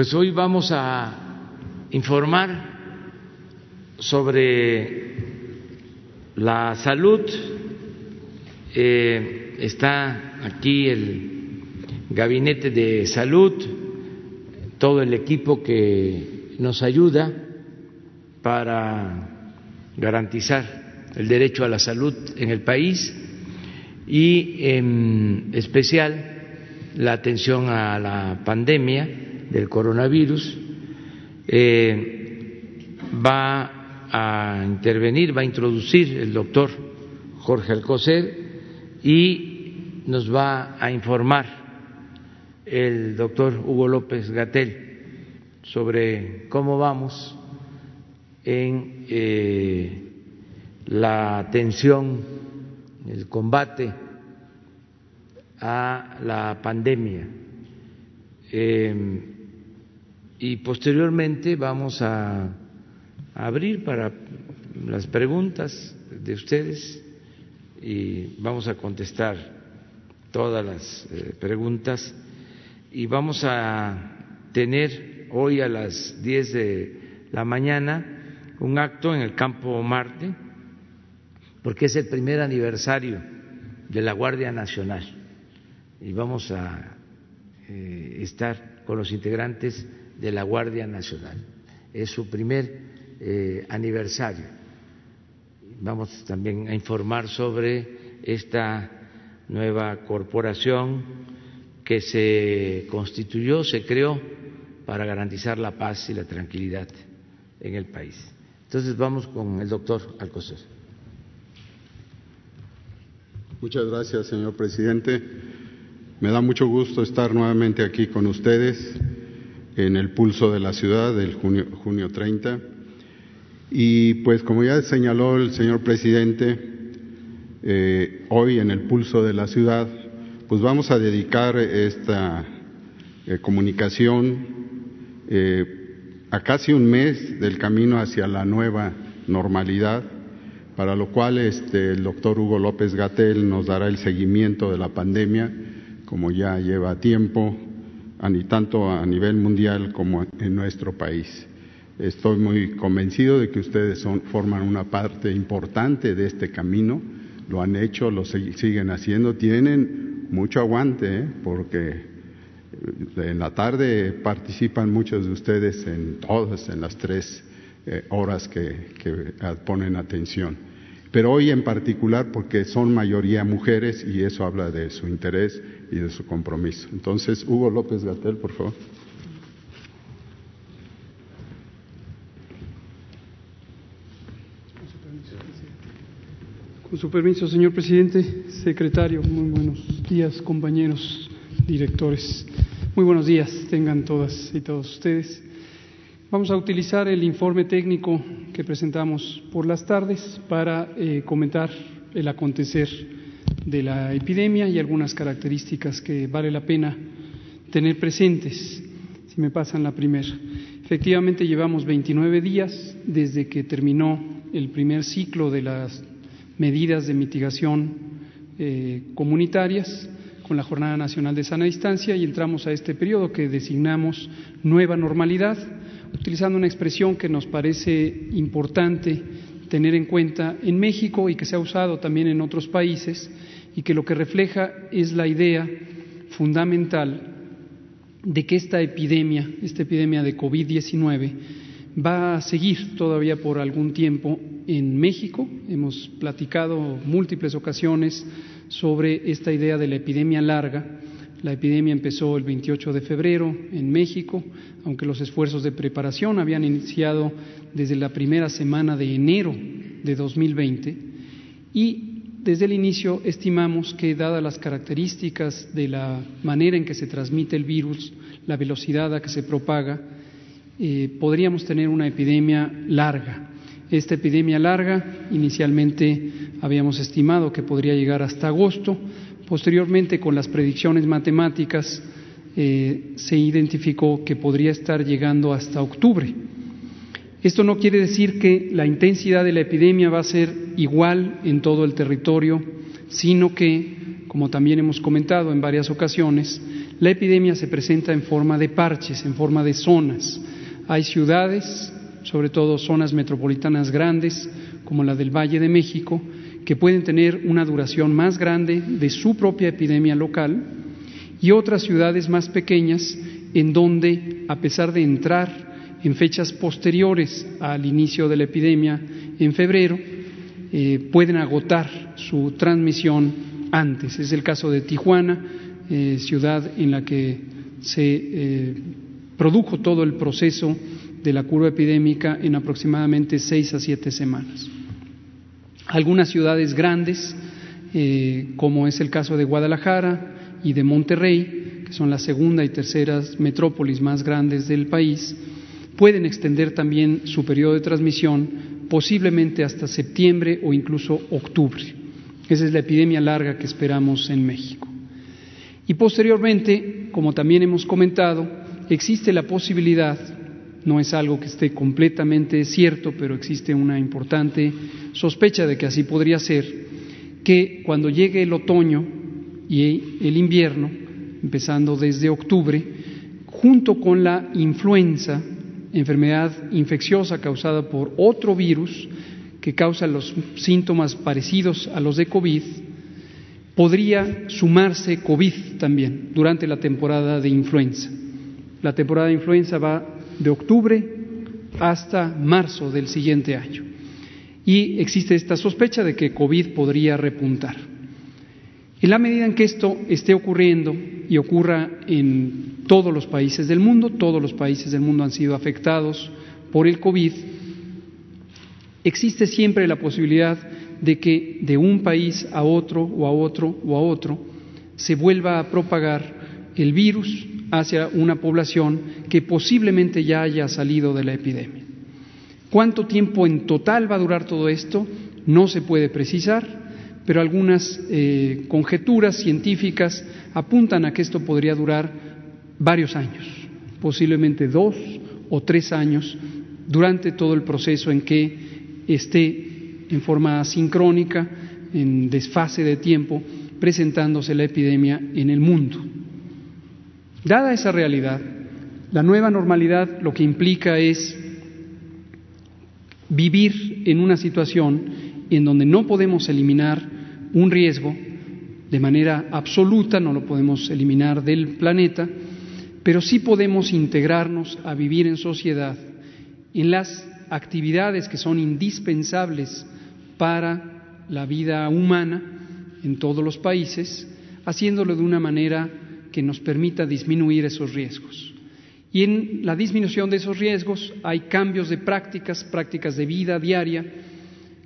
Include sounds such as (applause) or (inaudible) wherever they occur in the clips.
Pues hoy vamos a informar sobre la salud. Eh, está aquí el gabinete de salud, todo el equipo que nos ayuda para garantizar el derecho a la salud en el país y en especial la atención a la pandemia del coronavirus. Eh, va a intervenir, va a introducir el doctor Jorge Alcocer y nos va a informar el doctor Hugo López Gatel sobre cómo vamos en eh, la atención, el combate a la pandemia. Eh, y posteriormente vamos a, abrir para las preguntas de ustedes y vamos a contestar todas las eh, preguntas. Y vamos a tener hoy a las 10 de la mañana un acto en el campo Marte porque es el primer aniversario de la Guardia Nacional. Y vamos a eh, estar con los integrantes de la Guardia Nacional. Es su primer eh, aniversario. Vamos también a informar sobre esta nueva corporación que se constituyó, se creó para garantizar la paz y la tranquilidad en el país. Entonces vamos con el doctor Alcocer. Muchas gracias, señor presidente. Me da mucho gusto estar nuevamente aquí con ustedes en el pulso de la ciudad del junio, junio 30. Y pues como ya señaló el señor presidente, eh, hoy en el pulso de la ciudad, pues vamos a dedicar esta eh, comunicación eh, a casi un mes del camino hacia la nueva normalidad, para lo cual este, el doctor Hugo López Gatel nos dará el seguimiento de la pandemia, como ya lleva tiempo, tanto a nivel mundial como en nuestro país. Estoy muy convencido de que ustedes forman una parte importante de este camino, lo han hecho, lo siguen haciendo, tienen mucho aguante, ¿eh? porque eh, en la tarde participan muchos de ustedes en todas, en las tres eh, horas que ponen atención pero hoy en particular porque son mayoría mujeres y eso habla de su interés y de su compromiso. Entonces, Hugo López Gatel, por favor. Con su permiso, señor presidente, secretario, muy buenos días, compañeros directores. Muy buenos días, tengan todas y todos ustedes. Vamos a utilizar el informe técnico que presentamos por las tardes para eh, comentar el acontecer de la epidemia y algunas características que vale la pena tener presentes. Si me pasan la primera. Efectivamente, llevamos 29 días desde que terminó el primer ciclo de las medidas de mitigación eh, comunitarias con la Jornada Nacional de Sana Distancia y entramos a este periodo que designamos nueva normalidad utilizando una expresión que nos parece importante tener en cuenta en México y que se ha usado también en otros países y que lo que refleja es la idea fundamental de que esta epidemia, esta epidemia de COVID-19, va a seguir todavía por algún tiempo en México. Hemos platicado múltiples ocasiones sobre esta idea de la epidemia larga la epidemia empezó el 28 de febrero en México, aunque los esfuerzos de preparación habían iniciado desde la primera semana de enero de 2020 y desde el inicio estimamos que, dadas las características de la manera en que se transmite el virus, la velocidad a que se propaga, eh, podríamos tener una epidemia larga. Esta epidemia larga, inicialmente habíamos estimado que podría llegar hasta agosto, Posteriormente, con las predicciones matemáticas, eh, se identificó que podría estar llegando hasta octubre. Esto no quiere decir que la intensidad de la epidemia va a ser igual en todo el territorio, sino que, como también hemos comentado en varias ocasiones, la epidemia se presenta en forma de parches, en forma de zonas. Hay ciudades, sobre todo zonas metropolitanas grandes, como la del Valle de México, que pueden tener una duración más grande de su propia epidemia local, y otras ciudades más pequeñas en donde, a pesar de entrar en fechas posteriores al inicio de la epidemia en febrero, eh, pueden agotar su transmisión antes. Es el caso de Tijuana, eh, ciudad en la que se eh, produjo todo el proceso de la curva epidémica en aproximadamente seis a siete semanas. Algunas ciudades grandes, como es el caso de Guadalajara y de Monterrey, que son la segunda y tercera metrópolis más grandes del país, pueden extender también su periodo de transmisión posiblemente hasta septiembre o incluso octubre. Esa es la epidemia larga que esperamos en México. Y posteriormente, como también hemos comentado, existe la posibilidad, no es algo que esté completamente cierto, pero existe una importante sospecha de que así podría ser, que cuando llegue el otoño y el invierno, empezando desde octubre, junto con la influenza, enfermedad infecciosa causada por otro virus que causa los síntomas parecidos a los de COVID, podría sumarse COVID también durante la temporada de influenza. La temporada de influenza va de octubre hasta marzo del siguiente año. Y existe esta sospecha de que COVID podría repuntar. En la medida en que esto esté ocurriendo y ocurra en todos los países del mundo, todos los países del mundo han sido afectados por el COVID, existe siempre la posibilidad de que de un país a otro o a otro o a otro se vuelva a propagar el virus hacia una población que posiblemente ya haya salido de la epidemia. ¿Cuánto tiempo en total va a durar todo esto? No se puede precisar, pero algunas eh, conjeturas científicas apuntan a que esto podría durar varios años, posiblemente dos o tres años, durante todo el proceso en que esté en forma sincrónica, en desfase de tiempo, presentándose la epidemia en el mundo. Dada esa realidad, la nueva normalidad lo que implica es vivir en una situación en donde no podemos eliminar un riesgo de manera absoluta, no lo podemos eliminar del planeta, pero sí podemos integrarnos a vivir en sociedad en las actividades que son indispensables para la vida humana en todos los países, haciéndolo de una manera que nos permita disminuir esos riesgos. Y en la disminución de esos riesgos hay cambios de prácticas, prácticas de vida diaria,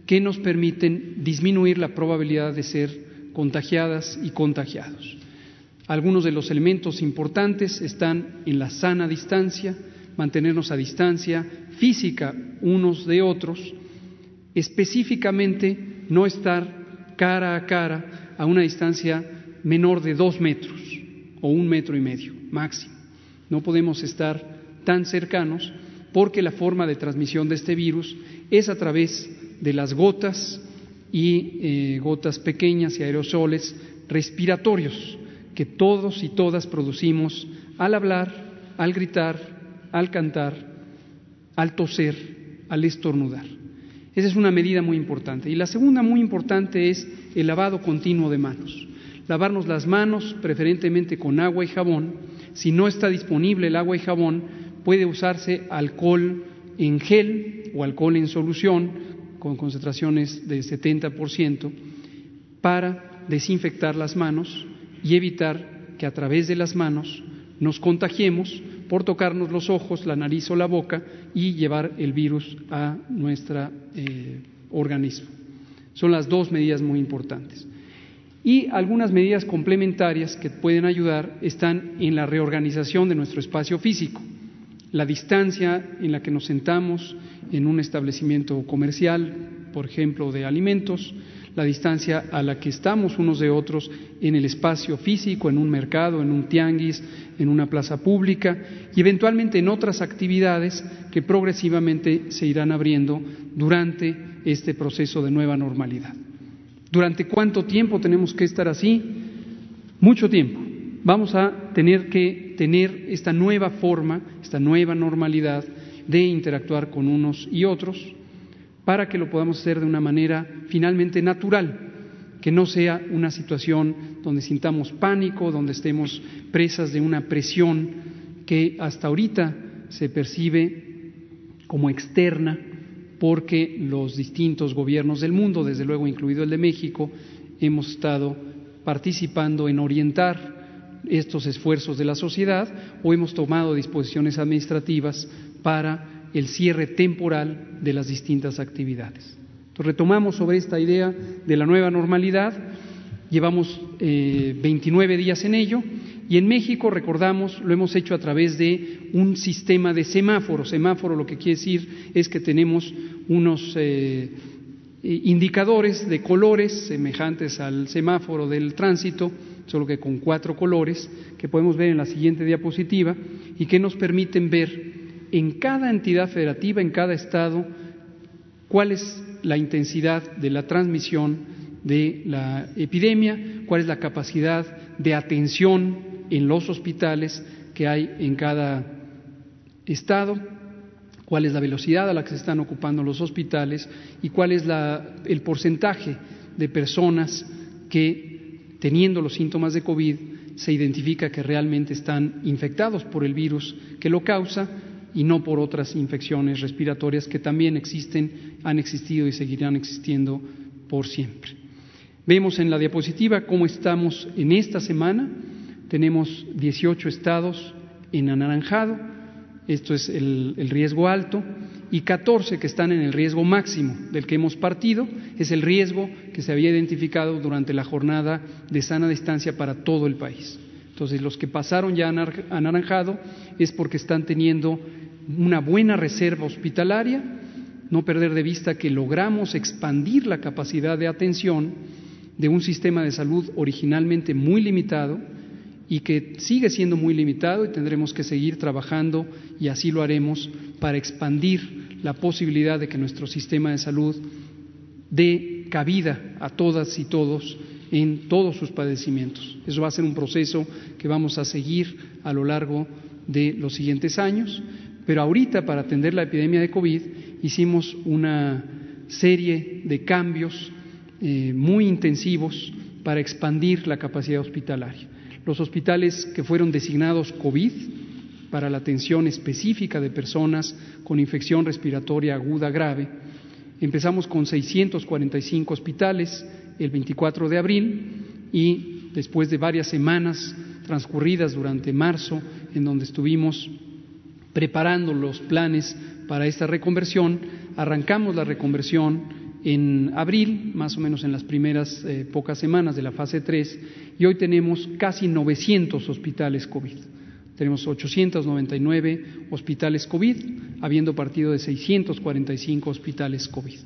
que nos permiten disminuir la probabilidad de ser contagiadas y contagiados. Algunos de los elementos importantes están en la sana distancia, mantenernos a distancia física unos de otros, específicamente no estar cara a cara a una distancia menor de dos metros o un metro y medio máximo. No podemos estar tan cercanos porque la forma de transmisión de este virus es a través de las gotas y eh, gotas pequeñas y aerosoles respiratorios que todos y todas producimos al hablar, al gritar, al cantar, al toser, al estornudar. Esa es una medida muy importante. Y la segunda muy importante es el lavado continuo de manos. Lavarnos las manos, preferentemente con agua y jabón. Si no está disponible el agua y jabón, puede usarse alcohol en gel o alcohol en solución con concentraciones de 70% para desinfectar las manos y evitar que a través de las manos nos contagiemos por tocarnos los ojos, la nariz o la boca y llevar el virus a nuestro eh, organismo. Son las dos medidas muy importantes. Y algunas medidas complementarias que pueden ayudar están en la reorganización de nuestro espacio físico, la distancia en la que nos sentamos en un establecimiento comercial, por ejemplo, de alimentos, la distancia a la que estamos unos de otros en el espacio físico, en un mercado, en un tianguis, en una plaza pública y eventualmente en otras actividades que progresivamente se irán abriendo durante este proceso de nueva normalidad. ¿Durante cuánto tiempo tenemos que estar así? Mucho tiempo. Vamos a tener que tener esta nueva forma, esta nueva normalidad de interactuar con unos y otros para que lo podamos hacer de una manera finalmente natural, que no sea una situación donde sintamos pánico, donde estemos presas de una presión que hasta ahorita se percibe como externa porque los distintos gobiernos del mundo, desde luego incluido el de México, hemos estado participando en orientar estos esfuerzos de la sociedad o hemos tomado disposiciones administrativas para el cierre temporal de las distintas actividades. Entonces, retomamos sobre esta idea de la nueva normalidad, llevamos 29 eh, días en ello y en México, recordamos, lo hemos hecho a través de un sistema de semáforos. Semáforo lo que quiere decir es que tenemos unos eh, indicadores de colores semejantes al semáforo del tránsito, solo que con cuatro colores, que podemos ver en la siguiente diapositiva y que nos permiten ver en cada entidad federativa, en cada estado, cuál es la intensidad de la transmisión de la epidemia, cuál es la capacidad de atención en los hospitales que hay en cada estado, cuál es la velocidad a la que se están ocupando los hospitales y cuál es el porcentaje de personas que, teniendo los síntomas de COVID, se identifica que realmente están infectados por el virus que lo causa y no por otras infecciones respiratorias que también existen, han existido y seguirán existiendo por siempre. Vemos en la diapositiva cómo estamos en esta semana. Tenemos 18 estados en anaranjado, esto es el, riesgo alto, y 14 que están en el riesgo máximo del que hemos partido, es el riesgo que se había identificado durante la jornada de sana distancia para todo el país. Entonces, los que pasaron ya a anaranjado es porque están teniendo una buena reserva hospitalaria, no perder de vista que logramos expandir la capacidad de atención de un sistema de salud originalmente muy limitado, y que sigue siendo muy limitado y tendremos que seguir trabajando y así lo haremos para expandir la posibilidad de que nuestro sistema de salud dé cabida a todas y todos en todos sus padecimientos. Eso va a ser un proceso que vamos a seguir a lo largo de los siguientes años, pero ahorita para atender la epidemia de COVID hicimos una serie de cambios eh, muy intensivos para expandir la capacidad hospitalaria los hospitales que fueron designados COVID para la atención específica de personas con infección respiratoria aguda grave. Empezamos con 645 hospitales el 24 de abril y después de varias semanas transcurridas durante marzo, en donde estuvimos preparando los planes para esta reconversión, arrancamos la reconversión en abril, más o menos en las primeras eh, pocas semanas de la fase 3, y hoy tenemos casi 900 hospitales COVID. Tenemos 899 hospitales COVID, habiendo partido de 645 hospitales COVID.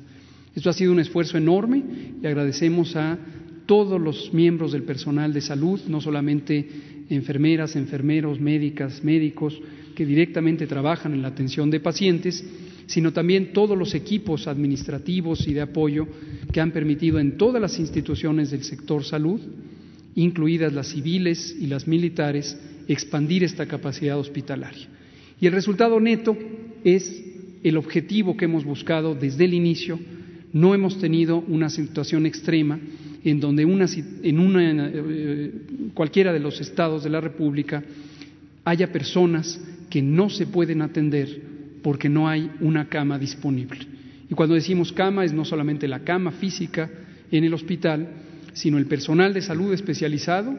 Esto ha sido un esfuerzo enorme y agradecemos a todos los miembros del personal de salud, no solamente enfermeras, enfermeros, médicas, médicos, que directamente trabajan en la atención de pacientes, sino también todos los equipos administrativos y de apoyo que han permitido en todas las instituciones del sector salud, incluidas las civiles y las militares, expandir esta capacidad hospitalaria. Y el resultado neto es el objetivo que hemos buscado desde el inicio. No hemos tenido una situación extrema en donde en una, eh, cualquiera de los estados de la República haya personas que no se pueden atender porque no hay una cama disponible. Y cuando decimos cama es no solamente la cama física en el hospital, sino el personal de salud especializado,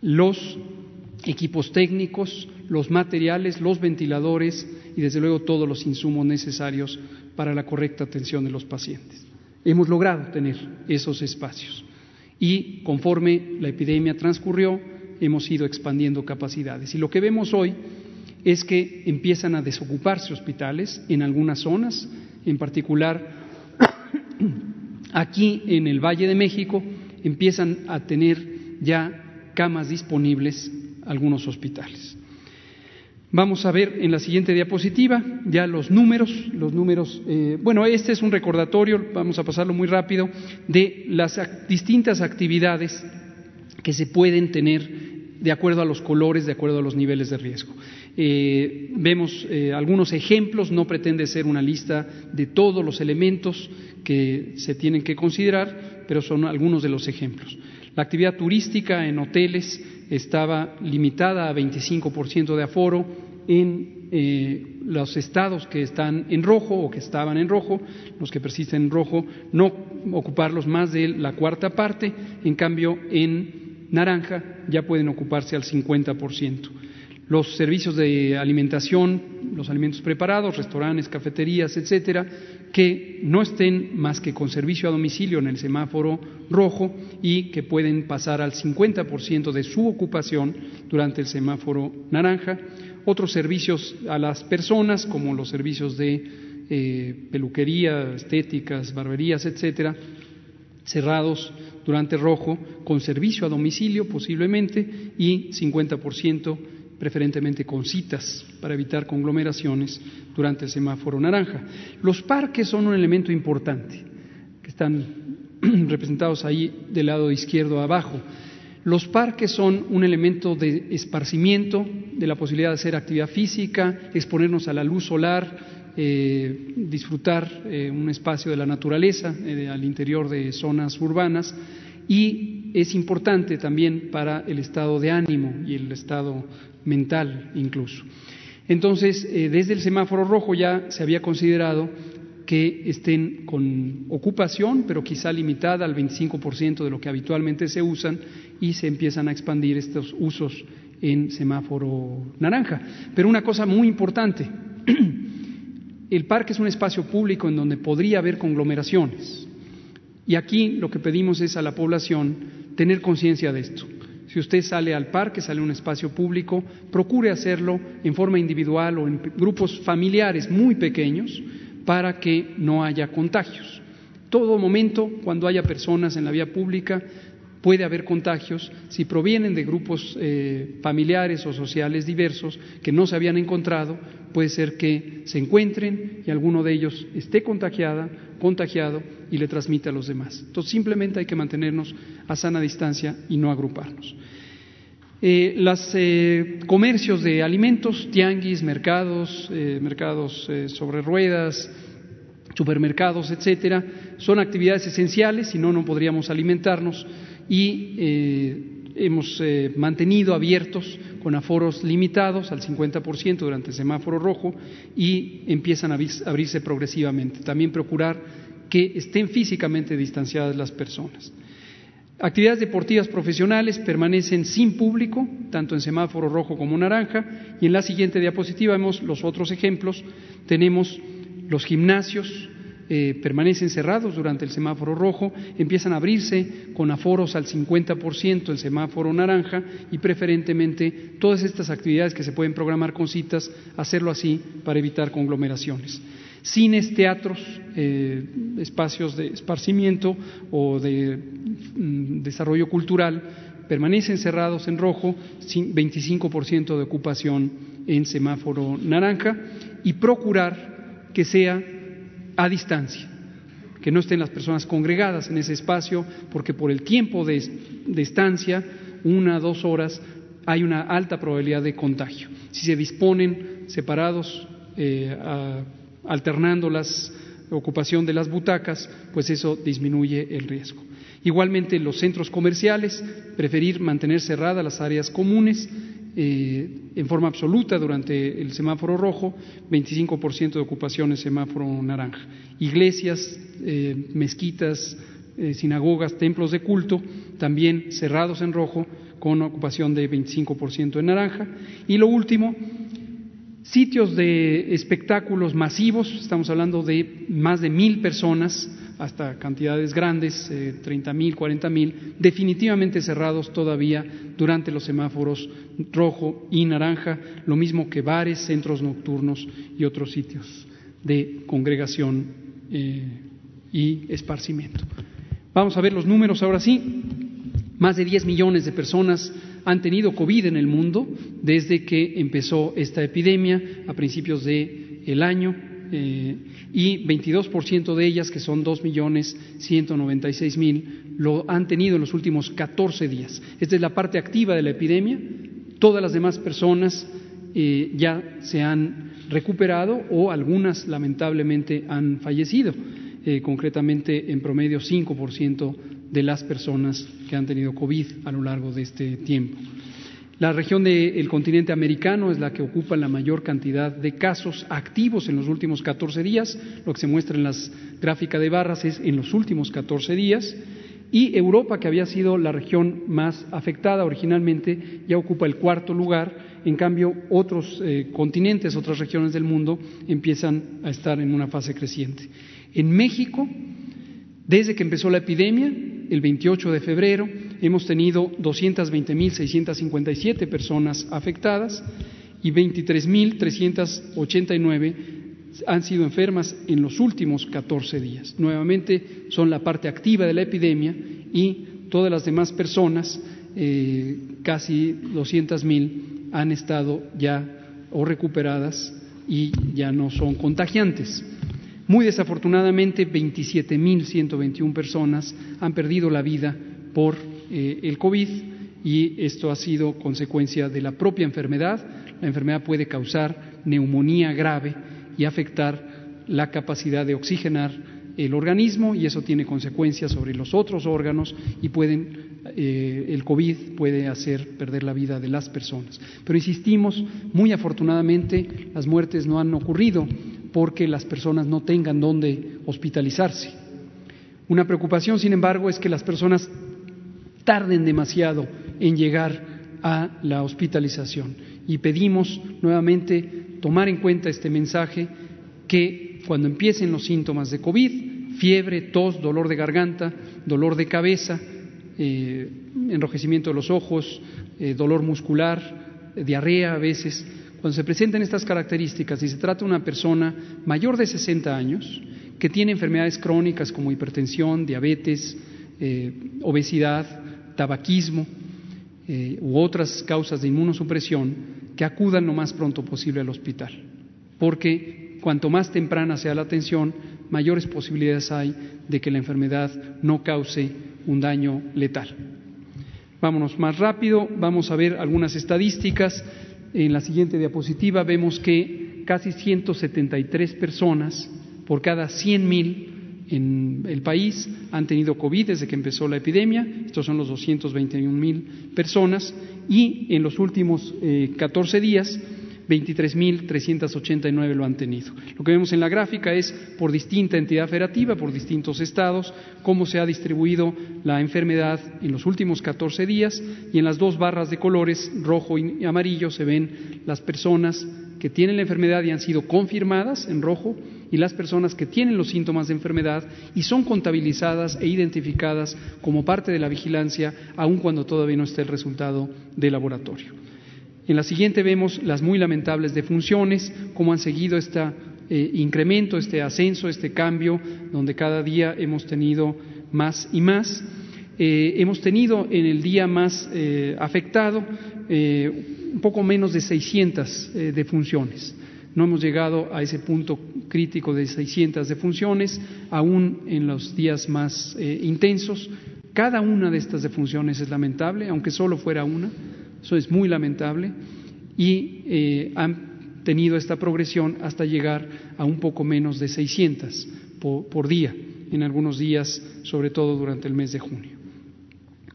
los equipos técnicos, los materiales, los ventiladores y desde luego todos los insumos necesarios para la correcta atención de los pacientes. Hemos logrado tener esos espacios y conforme la epidemia transcurrió hemos ido expandiendo capacidades. Y lo que vemos hoy es que empiezan a desocuparse hospitales en algunas zonas, en particular aquí en el Valle de México empiezan a tener ya camas disponibles algunos hospitales. Vamos a ver en la siguiente diapositiva ya los números, los números, eh, bueno, este es un recordatorio, vamos a pasarlo muy rápido, de las distintas actividades que se pueden tener de acuerdo a los colores, de acuerdo a los niveles de riesgo. Eh, vemos eh, algunos ejemplos, no pretende ser una lista de todos los elementos que se tienen que considerar, pero son algunos de los ejemplos. La actividad turística en hoteles estaba limitada a 25% de aforo en eh, los estados que están en rojo o que estaban en rojo, los que persisten en rojo, no ocuparlos más de la cuarta parte, en cambio en naranja ya pueden ocuparse al 50%. Los servicios de alimentación, los alimentos preparados, restaurantes, cafeterías, etcétera, que no estén más que con servicio a domicilio en el semáforo rojo y que pueden pasar al 50% de su ocupación durante el semáforo naranja otros servicios a las personas, como los servicios de eh, peluquería, estéticas, barberías, etcétera, cerrados durante rojo, con servicio a domicilio posiblemente, y 50% preferentemente con citas para evitar conglomeraciones durante el semáforo naranja. Los parques son un elemento importante, que están (clears throat) representados ahí del lado izquierdo abajo. Los parques son un elemento de esparcimiento, de la posibilidad de hacer actividad física, exponernos a la luz solar, eh, disfrutar eh, un espacio de la naturaleza eh, al interior de zonas urbanas y es importante también para el estado de ánimo y el estado mental incluso. Entonces, desde el semáforo rojo ya se había considerado que estén con ocupación, pero quizá limitada al 25% de lo que habitualmente se usan y se empiezan a expandir estos usos en semáforo naranja. Pero una cosa muy importante, (clears throat) el parque es un espacio público en donde podría haber conglomeraciones. Y aquí lo que pedimos es a la población tener conciencia de esto. Si usted sale al parque, sale a un espacio público, procure hacerlo en forma individual o en grupos familiares muy pequeños para que no haya contagios. Todo momento, cuando haya personas en la vía pública, puede haber contagios si provienen de grupos eh, familiares o sociales diversos que no se habían encontrado, puede ser que se encuentren y alguno de ellos esté contagiada, contagiado y le transmite a los demás. Entonces simplemente hay que mantenernos a sana distancia y no agruparnos. Eh, los eh, comercios de alimentos, tianguis, mercados, mercados sobre ruedas, supermercados, etcétera, son actividades esenciales, si no, no podríamos alimentarnos y eh, hemos eh, mantenido abiertos con aforos limitados al 50% durante el semáforo rojo y empiezan a abrirse progresivamente. También procurar que estén físicamente distanciadas las personas. Actividades deportivas profesionales permanecen sin público, tanto en semáforo rojo como naranja, y en la siguiente diapositiva vemos los otros ejemplos. Tenemos los gimnasios, eh, permanecen cerrados durante el semáforo rojo, empiezan a abrirse con aforos al 50% el semáforo naranja y preferentemente todas estas actividades que se pueden programar con citas, hacerlo así para evitar conglomeraciones. Cines, teatros, eh, espacios de esparcimiento o de mm, desarrollo cultural permanecen cerrados en rojo, 25% de ocupación en semáforo naranja y procurar que sea a distancia, que no estén las personas congregadas en ese espacio, porque por el tiempo de, estancia, una, dos horas, hay una alta probabilidad de contagio. Si se disponen separados, eh, alternando la ocupación de las butacas, pues eso disminuye el riesgo. Igualmente, los centros comerciales, preferir mantener cerradas las áreas comunes eh, en forma absoluta durante el semáforo rojo, 25% de ocupación en semáforo naranja. Iglesias, eh, mezquitas, eh, sinagogas, templos de culto, también cerrados en rojo, con ocupación de 25% en naranja. Y lo último, sitios de espectáculos masivos, estamos hablando de más de mil personas, hasta cantidades grandes, eh, treinta mil, cuarenta mil, definitivamente cerrados todavía durante los semáforos rojo y naranja, lo mismo que bares, centros nocturnos y otros sitios de congregación eh, y esparcimiento. Vamos a ver los números ahora sí. Más de 10 millones de personas han tenido COVID en el mundo desde que empezó esta epidemia a principios del el año eh, y 22% de ellas, que son 2.196.000, lo han tenido en los últimos 14 días. Esta es la parte activa de la epidemia. Todas las demás personas eh, ya se han recuperado o algunas lamentablemente han fallecido. Eh, concretamente, en promedio, 5% de las personas que han tenido COVID a lo largo de este tiempo. La región del continente americano es la que ocupa la mayor cantidad de casos activos en los últimos 14 días. Lo que se muestra en las gráficas de barras es en los últimos 14 días. Y Europa, que había sido la región más afectada originalmente, ya ocupa el cuarto lugar. En cambio, otros eh, continentes, otras regiones del mundo empiezan a estar en una fase creciente. En México, desde que empezó la epidemia, el 28 de febrero, hemos tenido 220.657 personas afectadas y 23.389 han sido enfermas en los últimos 14 días. Nuevamente son la parte activa de la epidemia y todas las demás personas, eh, casi 200.000, han estado ya o recuperadas y ya no son contagiantes. Muy desafortunadamente, 27.121 personas han perdido la vida por eh, el COVID y esto ha sido consecuencia de la propia enfermedad. La enfermedad puede causar neumonía grave y afectar la capacidad de oxigenar el organismo y eso tiene consecuencias sobre los otros órganos y pueden eh, el COVID puede hacer perder la vida de las personas. Pero insistimos, muy afortunadamente las muertes no han ocurrido porque las personas no tengan dónde hospitalizarse. Una preocupación, sin embargo, es que las personas tarden demasiado en llegar a la hospitalización. Y pedimos nuevamente tomar en cuenta este mensaje que cuando empiecen los síntomas de COVID, fiebre, tos, dolor de garganta, dolor de cabeza, eh, enrojecimiento de los ojos, eh, dolor muscular, diarrea a veces, cuando se presenten estas características y se trata de una persona mayor de 60 años que tiene enfermedades crónicas como hipertensión, diabetes, eh, obesidad, tabaquismo eh, u otras causas de inmunosupresión, que acudan lo más pronto posible al hospital, porque cuanto más temprana sea la atención, mayores posibilidades hay de que la enfermedad no cause un daño letal. Vámonos más rápido, vamos a ver algunas estadísticas. En la siguiente diapositiva vemos que casi 173 personas por cada 100.000 en el país han tenido COVID desde que empezó la epidemia, estos son los 221 mil personas, y en los últimos eh, 14 días 23.389 lo han tenido. Lo que vemos en la gráfica es por distinta entidad federativa, por distintos estados, cómo se ha distribuido la enfermedad en los últimos 14 días y en las dos barras de colores, rojo y amarillo, se ven las personas que tienen la enfermedad y han sido confirmadas en rojo y las personas que tienen los síntomas de enfermedad y son contabilizadas e identificadas como parte de la vigilancia, aun cuando todavía no esté el resultado de laboratorio. En la siguiente vemos las muy lamentables defunciones, cómo han seguido este incremento, este ascenso, este cambio, donde cada día hemos tenido más y más. Eh, hemos tenido en el día más eh, afectado un poco menos de 600 defunciones. No hemos llegado a ese punto crítico de 600 defunciones, aún en los días más intensos. Cada una de estas defunciones es lamentable, aunque solo fuera una eso es muy lamentable y eh, han tenido esta progresión hasta llegar a un poco menos de 600 por, día, en algunos días, sobre todo durante el mes de junio.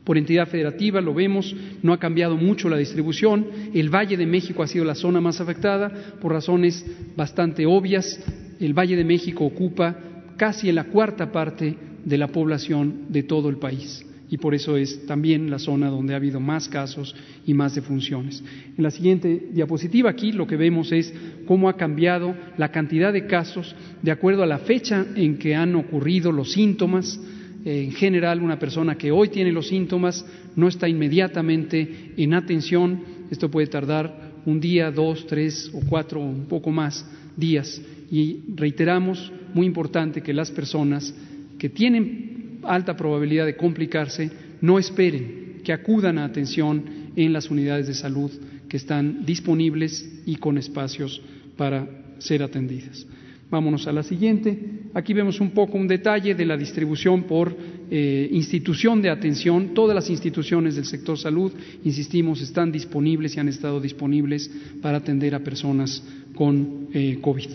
Por entidad federativa lo vemos, no ha cambiado mucho la distribución. El Valle de México ha sido la zona más afectada por razones bastante obvias. El Valle de México ocupa casi la cuarta parte de la población de todo el país y por eso es también la zona donde ha habido más casos y más defunciones. En la siguiente diapositiva aquí lo que vemos es cómo ha cambiado la cantidad de casos de acuerdo a la fecha en que han ocurrido los síntomas. En general, una persona que hoy tiene los síntomas no está inmediatamente en atención. Esto puede tardar un día, dos, tres o cuatro o un poco más días. Y reiteramos, muy importante que las personas que tienen alta probabilidad de complicarse, no esperen, que acudan a atención en las unidades de salud que están disponibles y con espacios para ser atendidas. Vámonos a la siguiente. Aquí vemos un poco un detalle de la distribución por eh, institución de atención. Todas las instituciones del sector salud, insistimos, están disponibles y han estado disponibles para atender a personas con eh, COVID.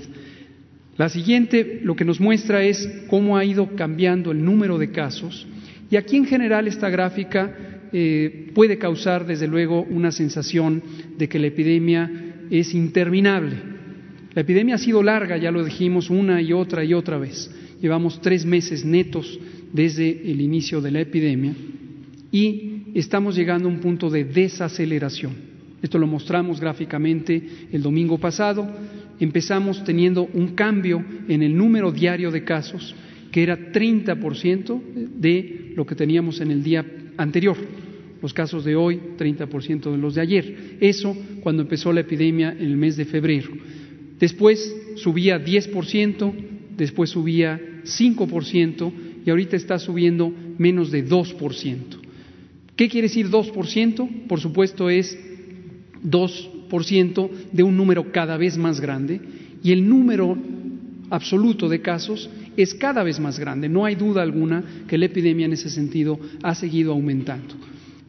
La siguiente lo que nos muestra es cómo ha ido cambiando el número de casos y aquí en general esta gráfica eh, puede causar desde luego una sensación de que la epidemia es interminable. La epidemia ha sido larga, ya lo dijimos una y otra y otra vez. Llevamos tres meses netos desde el inicio de la epidemia y estamos llegando a un punto de desaceleración. Esto lo mostramos gráficamente el domingo pasado empezamos teniendo un cambio en el número diario de casos, que era 30% de lo que teníamos en el día anterior. Los casos de hoy, 30% de los de ayer. Eso cuando empezó la epidemia en el mes de febrero. Después subía 10%, después subía 5% y ahorita está subiendo menos de 2%. ¿Qué quiere decir 2%? Por supuesto es 2 de un número cada vez más grande y el número absoluto de casos es cada vez más grande. No hay duda alguna que la epidemia en ese sentido ha seguido aumentando.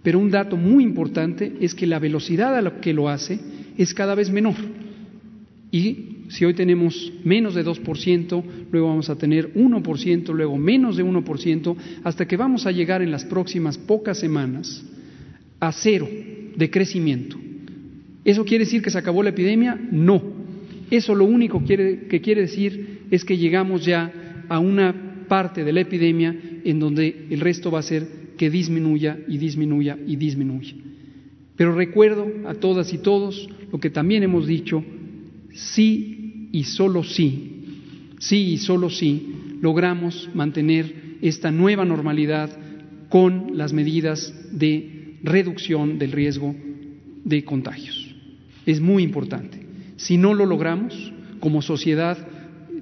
Pero un dato muy importante es que la velocidad a la que lo hace es cada vez menor. Y si hoy tenemos menos de 2%, luego vamos a tener 1%, luego menos de 1%, hasta que vamos a llegar en las próximas pocas semanas a cero de crecimiento. ¿Eso quiere decir que se acabó la epidemia? No. Eso lo único que quiere decir es que llegamos ya a una parte de la epidemia en donde el resto va a ser que disminuya y disminuya y disminuya. Pero recuerdo a todas y todos lo que también hemos dicho, sí y solo sí, sí y solo sí logramos mantener esta nueva normalidad con las medidas de reducción del riesgo de contagios es muy importante. Si no lo logramos, como sociedad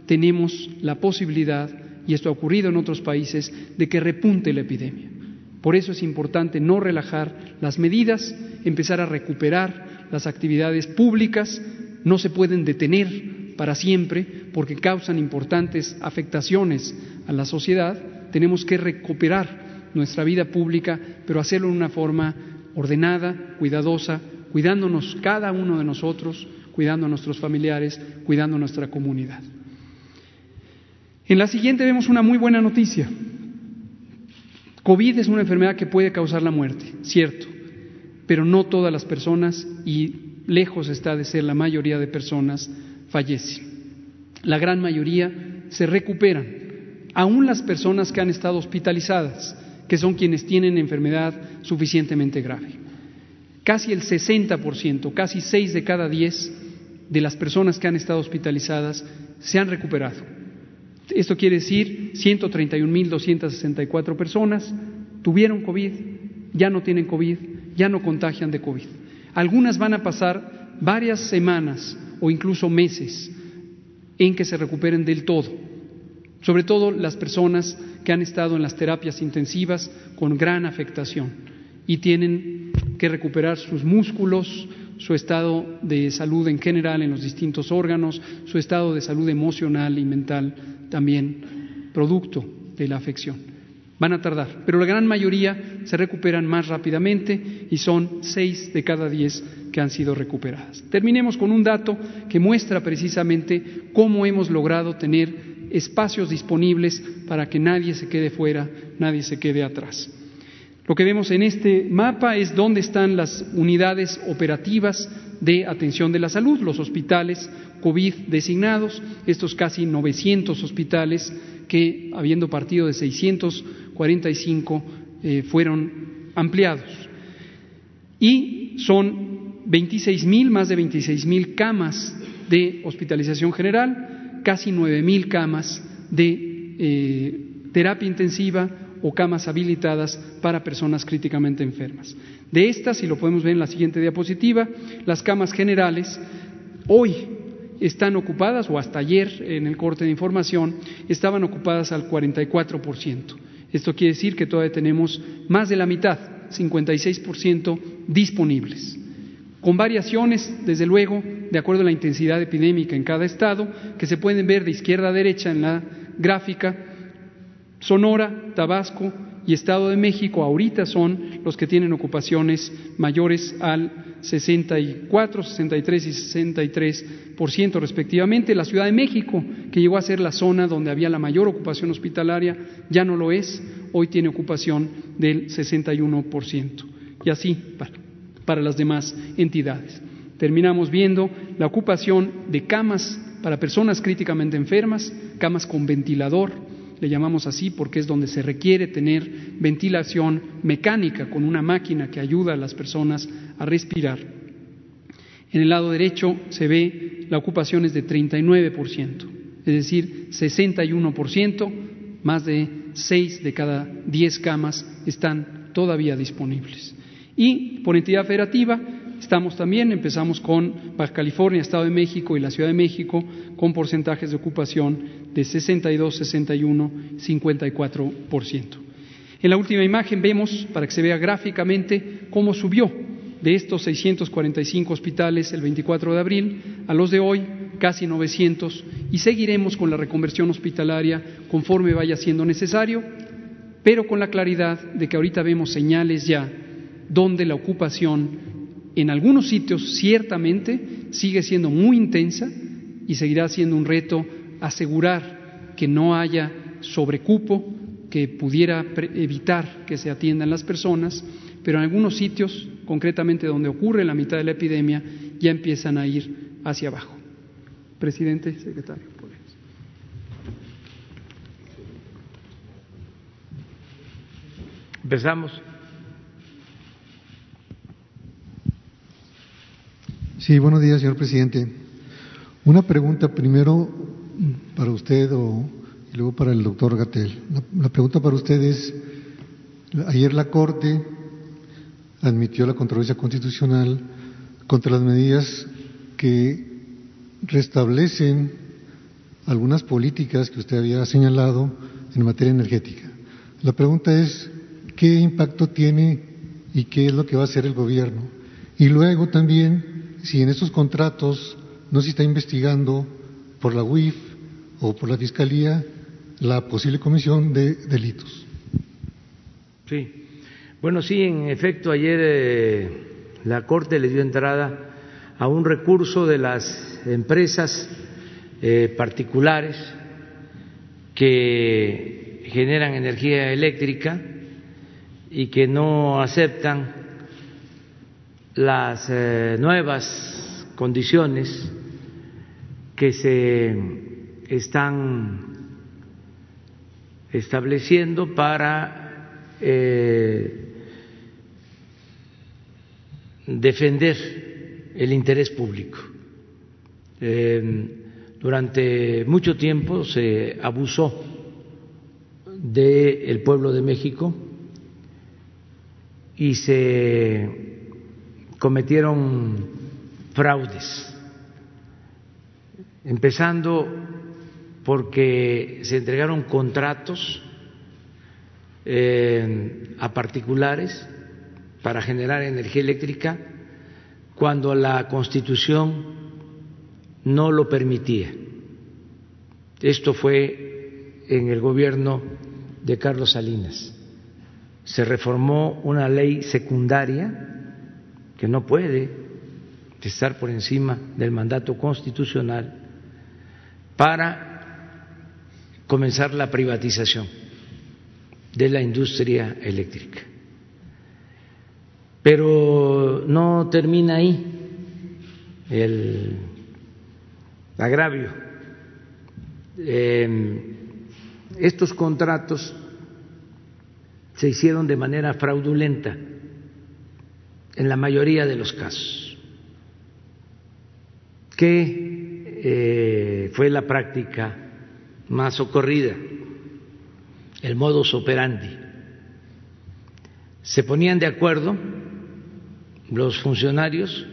tenemos la posibilidad, y esto ha ocurrido en otros países, de que repunte la epidemia. Por eso es importante no relajar las medidas, empezar a recuperar las actividades públicas, no se pueden detener para siempre porque causan importantes afectaciones a la sociedad, tenemos que recuperar nuestra vida pública, pero hacerlo de una forma ordenada, cuidadosa, cuidándonos cada uno de nosotros, cuidando a nuestros familiares, cuidando a nuestra comunidad. En la siguiente vemos una muy buena noticia. COVID es una enfermedad que puede causar la muerte, cierto, pero no todas las personas, y lejos está de ser la mayoría de personas, fallecen. La gran mayoría se recuperan, aún las personas que han estado hospitalizadas, que son quienes tienen enfermedad suficientemente grave. Casi el 60%, casi 6 de cada 10 de las personas que han estado hospitalizadas se han recuperado. Esto quiere decir 131.264 personas tuvieron COVID, ya no tienen COVID, ya no contagian de COVID. Algunas van a pasar varias semanas o incluso meses en que se recuperen del todo, sobre todo las personas que han estado en las terapias intensivas con gran afectación y tienen que recuperar sus músculos, su estado de salud en general en los distintos órganos, su estado de salud emocional y mental también producto de la afección. Van a tardar, pero la gran mayoría se recuperan más rápidamente y son seis de cada diez que han sido recuperadas. Terminemos con un dato que muestra precisamente cómo hemos logrado tener espacios disponibles para que nadie se quede fuera, nadie se quede atrás. Lo que vemos en este mapa es dónde están las unidades operativas de atención de la salud, los hospitales COVID designados, estos casi 900 hospitales que, habiendo partido de 645, eh, fueron ampliados. Y son 26 mil, más de 26 mil camas de hospitalización general, casi 9 mil camas de eh, terapia intensiva, o camas habilitadas para personas críticamente enfermas. De estas, si lo podemos ver en la siguiente diapositiva, las camas generales hoy están ocupadas, o hasta ayer en el corte de información, estaban ocupadas al 44%. Esto quiere decir que todavía tenemos más de la mitad, 56% disponibles. con variaciones, desde luego, de acuerdo a la intensidad epidémica en cada estado, que se pueden ver de izquierda a derecha en la gráfica. Sonora, Tabasco y Estado de México ahorita son los que tienen ocupaciones mayores al 64, 63 y 63% respectivamente. La Ciudad de México, que llegó a ser la zona donde había la mayor ocupación hospitalaria, ya no lo es, hoy tiene ocupación del 61%. Y así para, para las demás entidades. Terminamos viendo la ocupación de camas para personas críticamente enfermas, camas con ventilador, le llamamos así porque es donde se requiere tener ventilación mecánica con una máquina que ayuda a las personas a respirar. En el lado derecho se ve la ocupación es de 39%, es decir, 61%, más de 6 de cada 10 camas están todavía disponibles. Y por entidad federativa, Estamos también, empezamos con Baja California, Estado de México y la Ciudad de México con porcentajes de ocupación de 62, 61, 54%. En la última imagen vemos, para que se vea gráficamente, cómo subió de estos 645 hospitales el 24 de abril a los de hoy, casi 900, y seguiremos con la reconversión hospitalaria conforme vaya siendo necesario, pero con la claridad de que ahorita vemos señales ya donde la ocupación en algunos sitios ciertamente sigue siendo muy intensa y seguirá siendo un reto asegurar que no haya sobrecupo que pudiera evitar que se atiendan las personas, pero en algunos sitios, concretamente donde ocurre la mitad de la epidemia, ya empiezan a ir hacia abajo. Presidente, secretario. Empezamos. Sí, buenos días, señor presidente. Una pregunta primero para usted o, y luego para el doctor Gatel. La, pregunta para usted es, ayer la Corte admitió la controversia constitucional contra las medidas que restablecen algunas políticas que usted había señalado en materia energética. La pregunta es, ¿qué impacto tiene y qué es lo que va a hacer el gobierno? Y luego también, si en estos contratos no se está investigando por la UIF o por la Fiscalía la posible comisión de delitos. Sí. Bueno, sí, en efecto, ayer eh, la Corte le dio entrada a un recurso de las empresas eh, particulares que generan energía eléctrica y que no aceptan las eh, nuevas condiciones que se están estableciendo para eh, defender el interés público. durante mucho tiempo se abusó del pueblo de México y se cometieron fraudes, empezando porque se entregaron contratos eh, a particulares para generar energía eléctrica cuando la Constitución no lo permitía. Esto fue en el gobierno de Carlos Salinas. Se reformó una ley secundaria que no puede estar por encima del mandato constitucional para comenzar la privatización de la industria eléctrica. Pero no termina ahí el agravio. estos contratos se hicieron de manera fraudulenta en la mayoría de los casos. ¿Qué eh, fue la práctica más ocurrida? El modus operandi. Se ponían de acuerdo los funcionarios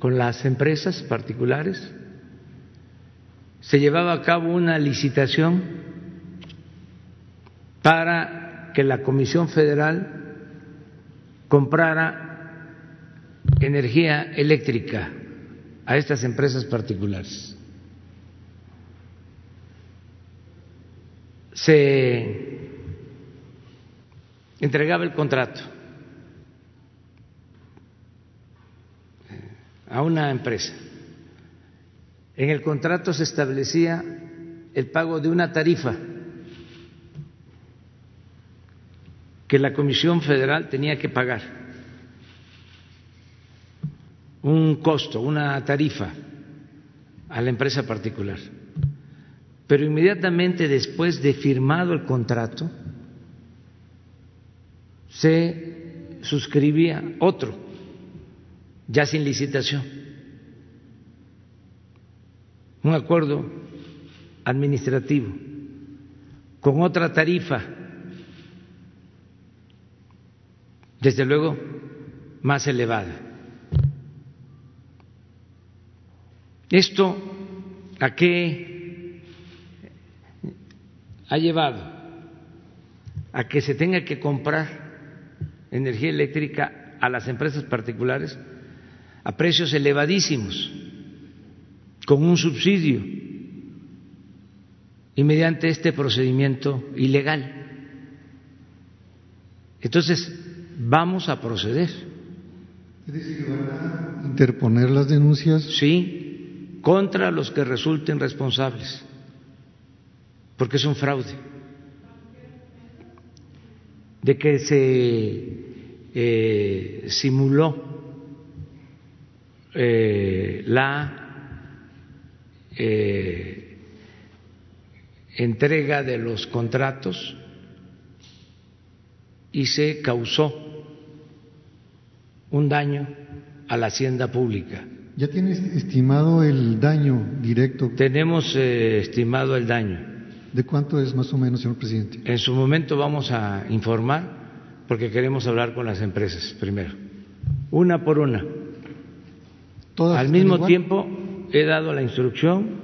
con las empresas particulares, se llevaba a cabo una licitación para que la Comisión Federal comprara energía eléctrica a estas empresas particulares. Se entregaba el contrato a una empresa. En el contrato se establecía el pago de una tarifa que la Comisión Federal tenía que pagar, un costo, una tarifa a la empresa particular. Pero inmediatamente después de firmado el contrato, se suscribía otro, ya sin licitación, un acuerdo administrativo con otra tarifa desde luego más elevada. ¿Esto a qué ha llevado? A que se tenga que comprar energía eléctrica a las empresas particulares a precios elevadísimos, con un subsidio y mediante este procedimiento ilegal. Entonces, vamos a proceder. interponer las denuncias? Sí, contra los que resulten responsables, porque es un fraude. De que se eh, simuló eh, la eh, entrega de los contratos y se causó un daño a la hacienda pública. ¿Ya tienes estimado el daño directo? Tenemos eh, estimado el daño. ¿De cuánto es más o menos, señor presidente? En su momento vamos a informar porque queremos hablar con las empresas primero, una por una. ¿Todas Al mismo tiempo he dado la instrucción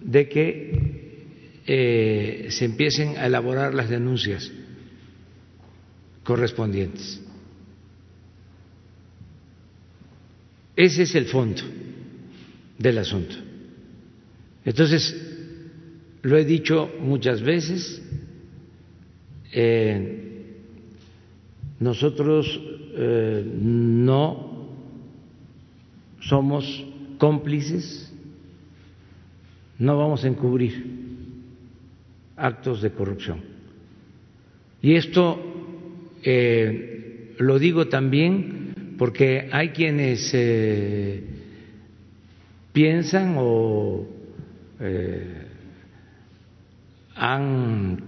de que eh, se empiecen a elaborar las denuncias correspondientes. Ese es el fondo del asunto. Entonces, lo he dicho muchas veces, eh, nosotros eh, no somos cómplices, no vamos a encubrir actos de corrupción. Y esto eh, lo digo también porque hay quienes eh, piensan o eh, han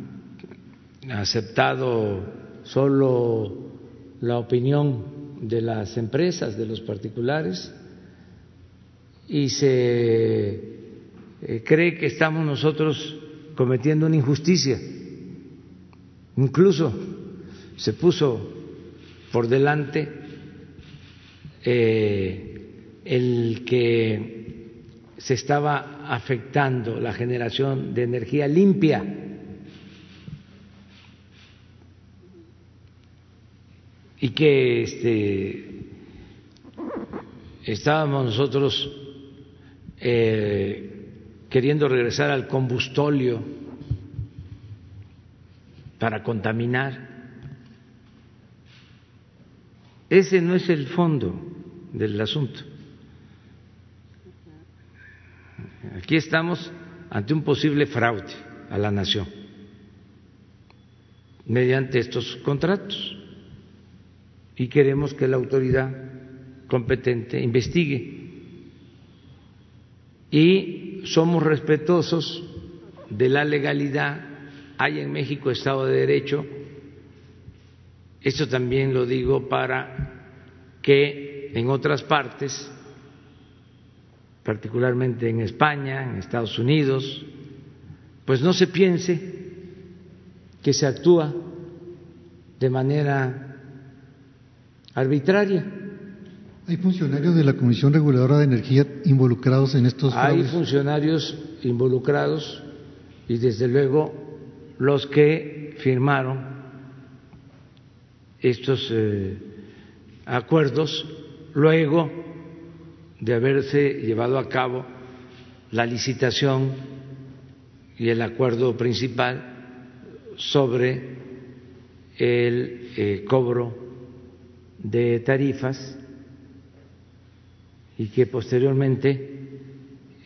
aceptado solo la opinión de las empresas, de los particulares, y se cree que estamos nosotros cometiendo una injusticia. Incluso se puso por delante eh, el que se estaba afectando la generación de energía limpia. Y que este, estábamos nosotros eh, queriendo regresar al combustóleo para contaminar. Ese no es el fondo del asunto. Aquí estamos ante un posible fraude a la nación mediante estos contratos y queremos que la autoridad competente investigue. Y somos respetuosos de la legalidad, hay en México Estado de Derecho, esto también lo digo para que en otras partes, particularmente en España, en Estados Unidos, pues no se piense que se actúa de manera arbitraria. ¿Hay funcionarios de la Comisión Reguladora de Energía involucrados en estos Hay funcionarios involucrados y desde luego los que firmaron estos eh, acuerdos luego de haberse llevado a cabo la licitación y el acuerdo principal sobre el eh, cobro de tarifas y que posteriormente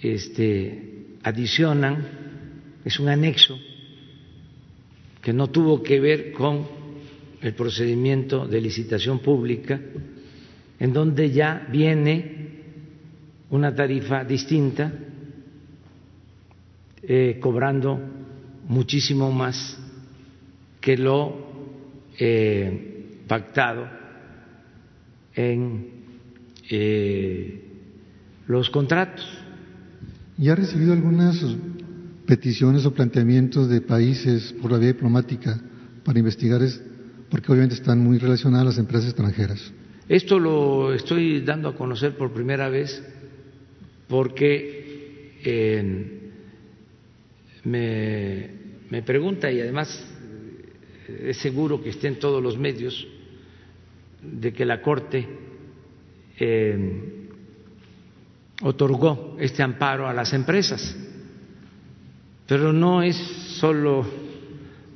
este, adicionan, es un anexo que no tuvo que ver con el procedimiento de licitación pública, en donde ya viene una tarifa distinta, eh, cobrando muchísimo más que lo eh, pactado en eh, los contratos. ¿Y ha recibido algunas peticiones o planteamientos de países por la vía diplomática para investigar, es, porque obviamente están muy relacionadas las empresas extranjeras? Esto lo estoy dando a conocer por primera vez porque me, me pregunta y además es seguro que esté en todos los medios de que la Corte eh, otorgó este amparo a las empresas, pero no es solo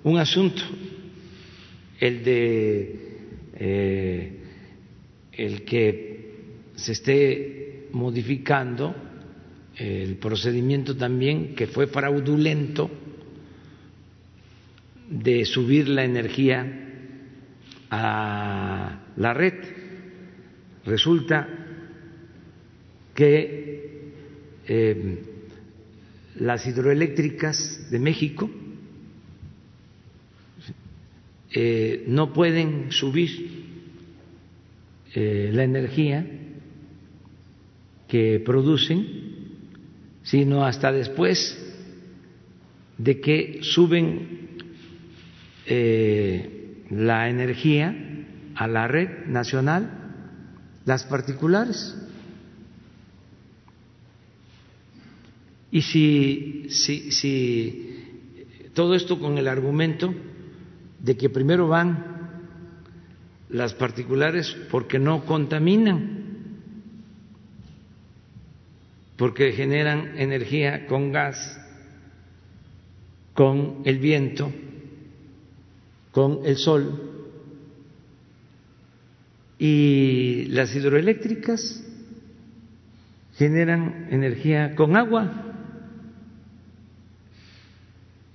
un asunto el de eh, el que se esté modificando el procedimiento también que fue fraudulento de subir la energía a la red. Resulta que eh, las hidroeléctricas de México eh, no pueden subir eh, la energía que producen, sino hasta después de que suben eh, la energía a la red nacional, las particulares. Y si, si, si todo esto con el argumento de que primero van las particulares porque no contaminan, porque generan energía con gas, con el viento, con el sol y las hidroeléctricas generan energía con agua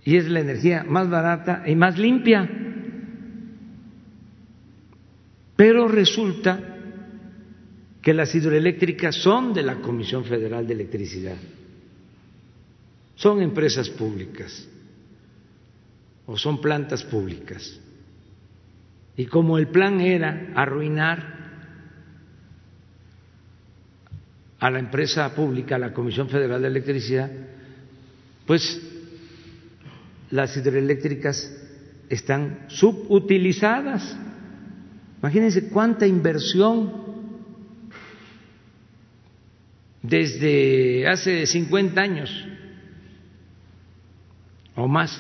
y es la energía más barata y más limpia. Pero resulta que las hidroeléctricas son de la Comisión Federal de Electricidad, son empresas públicas o son plantas públicas. Y como el plan era arruinar a la empresa pública, a la Comisión Federal de Electricidad, pues las hidroeléctricas están subutilizadas. Imagínense cuánta inversión desde hace 50 años o más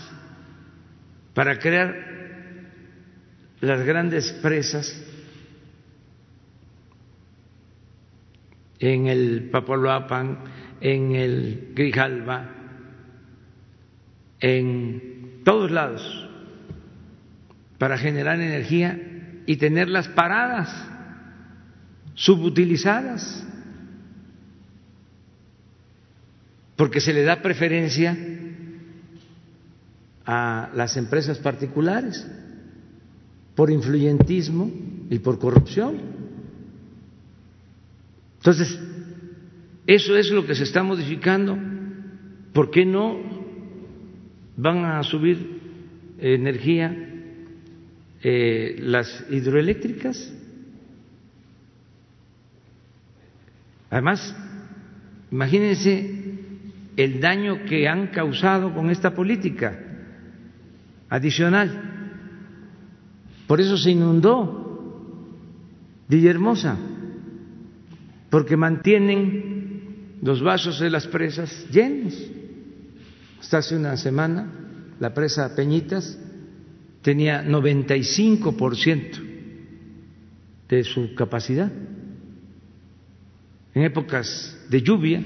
para crear las grandes presas en el Papaloapan, en el Grijalba, en todos lados, para generar energía y tenerlas paradas, subutilizadas, porque se le da preferencia a las empresas particulares por influyentismo y por corrupción. Entonces, eso es lo que se está modificando. ¿Por qué no van a subir energía eh, las hidroeléctricas? Además, imagínense el daño que han causado con esta política adicional. Por eso se inundó Villahermosa, porque mantienen los vasos de las presas llenos. Hasta hace una semana la presa Peñitas tenía 95% de su capacidad en épocas de lluvia.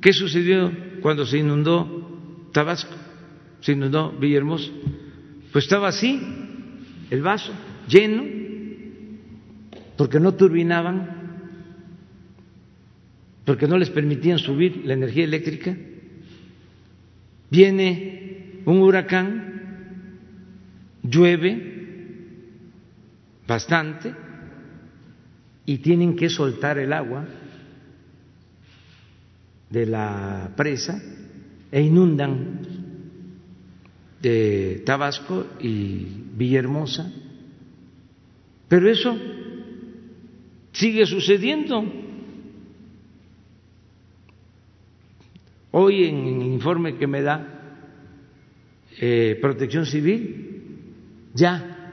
¿Qué sucedió cuando se inundó Tabasco? Se inundó Villahermosa. Pues estaba así, el vaso lleno, porque no turbinaban, porque no les permitían subir la energía eléctrica. Viene un huracán, llueve bastante y tienen que soltar el agua de la presa e inundan de Tabasco y Villahermosa. Pero eso sigue sucediendo. Hoy en el informe que me da eh, Protección Civil, ya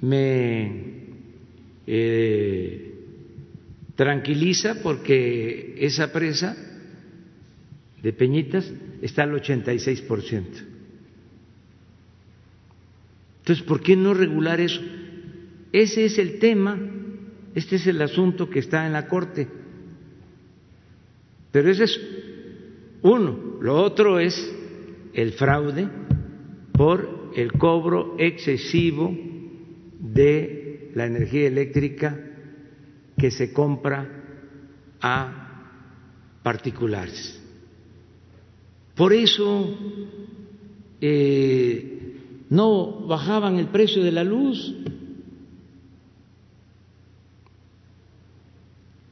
me eh, tranquiliza porque esa presa de Peñitas está al 86%. Entonces, ¿por qué no regular eso? Ese es el tema, este es el asunto que está en la Corte. Pero ese es uno. Lo otro es el fraude por el cobro excesivo de la energía eléctrica que se compra a particulares. Por eso eh, no bajaban el precio de la luz.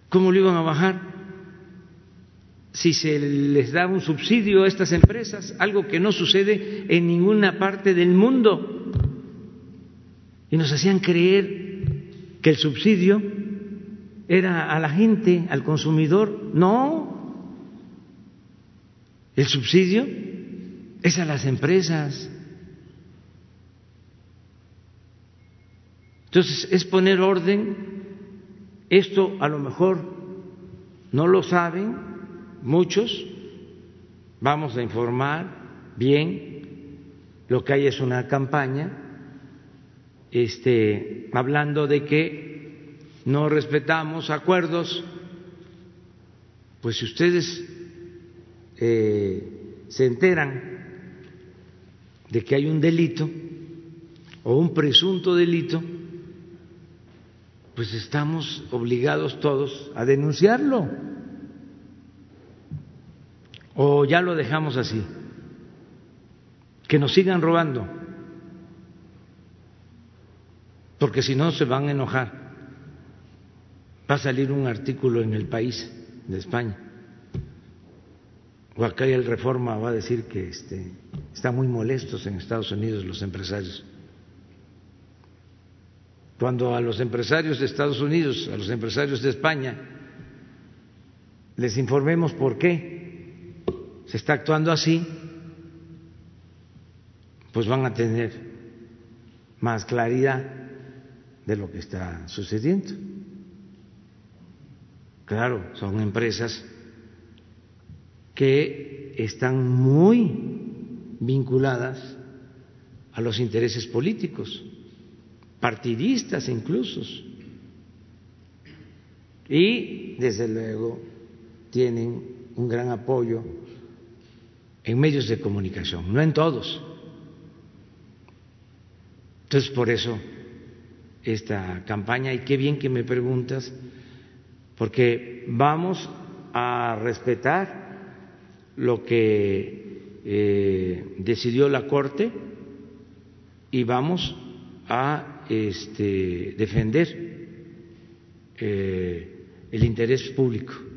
¿Cómo lo iban a bajar? Si se les da un subsidio a estas empresas, algo que no sucede en ninguna parte del mundo y nos hacían creer que el subsidio era a la gente, al consumidor. No, el subsidio es a las empresas. Entonces, es poner orden. Esto a lo mejor no lo saben muchos. Vamos a informar bien. Lo que hay es una campaña este, hablando de que no respetamos acuerdos, pues si ustedes eh, se enteran de que hay un delito o un presunto delito, pues estamos obligados todos a denunciarlo. O ya lo dejamos así, que nos sigan robando porque si no se van a enojar. Va a salir un artículo en el país de España. O acá el Reforma va a decir que este, están muy molestos en Estados Unidos los empresarios. Cuando a los empresarios de Estados Unidos, a los empresarios de España, les informemos por qué se está actuando así, pues van a tener más claridad de lo que está sucediendo. Claro, son empresas que están muy vinculadas a los intereses políticos, partidistas incluso, y desde luego tienen un gran apoyo en medios de comunicación, no en todos. Entonces, por eso esta campaña y qué bien que me preguntas, porque vamos a respetar lo que eh, decidió la Corte y vamos a este, defender eh, el interés público.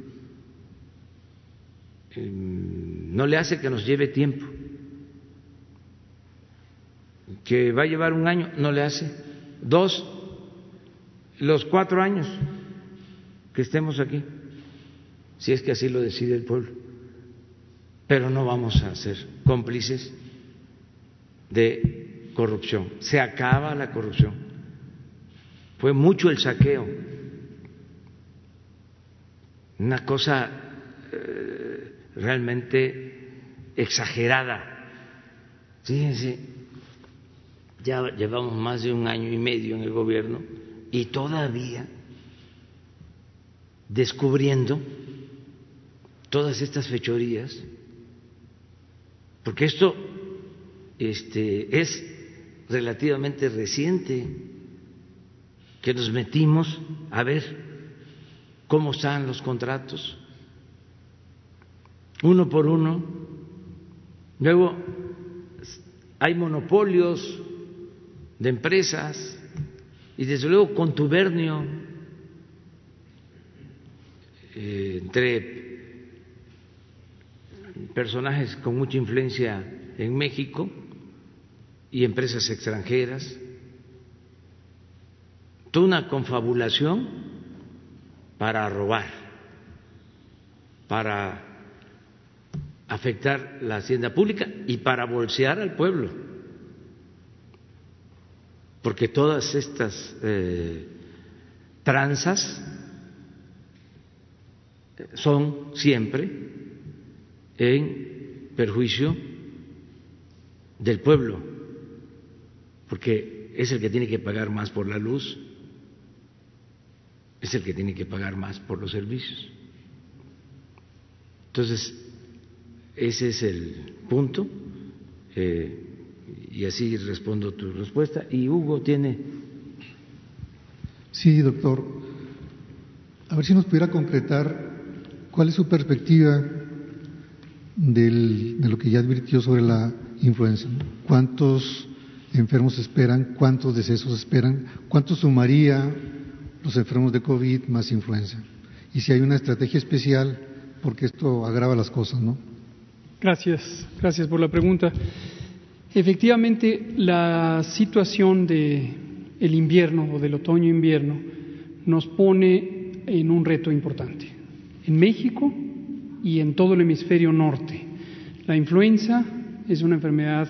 Em, no le hace que nos lleve tiempo, que va a llevar un año, no le hace. Dos, los cuatro años que estemos aquí, si es que así lo decide el pueblo. Pero no vamos a ser cómplices de corrupción. Se acaba la corrupción. Fue mucho el saqueo. Una cosa eh, realmente exagerada. Fíjense, ya llevamos más de un año y medio en el gobierno y todavía descubriendo todas estas fechorías, porque esto este, es relativamente reciente que nos metimos a ver cómo están los contratos, uno por uno. Luego hay monopolios de empresas y desde luego contubernio eh, entre personajes con mucha influencia en México y empresas extranjeras, toda una confabulación para robar, para afectar la hacienda pública y para bolsear al pueblo, porque todas estas eh, tranzas son siempre en perjuicio del pueblo, porque es el que tiene que pagar más por la luz, es el que tiene que pagar más por los servicios. Entonces, ese es el punto, eh, y así respondo tu respuesta. Y Hugo tiene. Sí, doctor. A ver si nos pudiera concretar cuál es su perspectiva de lo que ya advirtió sobre la influenza. ¿Cuántos enfermos esperan? ¿Cuántos decesos esperan? ¿Cuánto sumaría los enfermos de COVID más influenza? Y si hay una estrategia especial, porque esto agrava las cosas, ¿no? Gracias, gracias por la pregunta. Efectivamente, la situación del el invierno o del otoño-invierno nos pone en un reto importante. En México y en todo el hemisferio norte. La influenza es una enfermedad,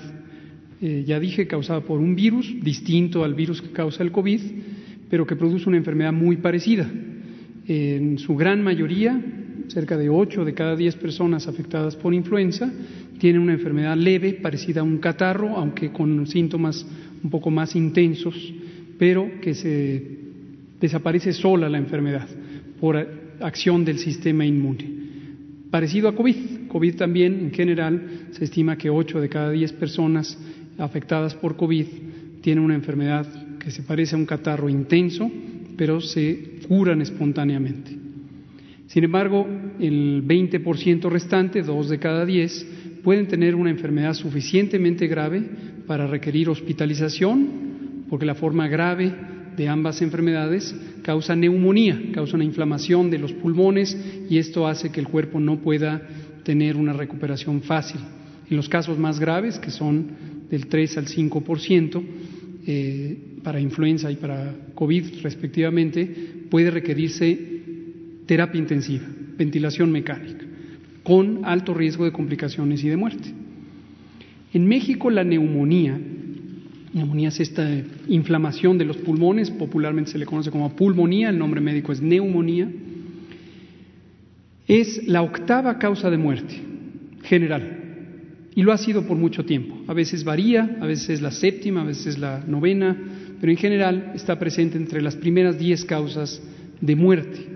eh, ya dije, causada por un virus distinto al virus que causa el COVID, pero que produce una enfermedad muy parecida. En su gran mayoría, cerca de 8 de cada 10 personas afectadas por influenza tienen una enfermedad leve, parecida a un catarro, aunque con síntomas un poco más intensos, pero que se desaparece sola la enfermedad por acción del sistema inmune. Parecido a COVID. COVID también, en general, se estima que 8 de cada 10 personas afectadas por COVID tienen una enfermedad que se parece a un catarro intenso, pero se curan espontáneamente. Sin embargo, el 20% restante, 2 de cada 10, pueden tener una enfermedad suficientemente grave para requerir hospitalización, porque la forma grave de ambas enfermedades causa neumonía, causa una inflamación de los pulmones y esto hace que el cuerpo no pueda tener una recuperación fácil. En los casos más graves, que son del 3 al 5%, eh, para influenza y para COVID respectivamente, puede requerirse terapia intensiva, ventilación mecánica, con alto riesgo de complicaciones y de muerte. En México la neumonía Neumonía es esta inflamación de los pulmones, popularmente se le conoce como pulmonía, el nombre médico es neumonía. Es la octava causa de muerte general y lo ha sido por mucho tiempo. A veces varía, a veces es la séptima, a veces es la novena, pero en general está presente entre las primeras diez causas de muerte.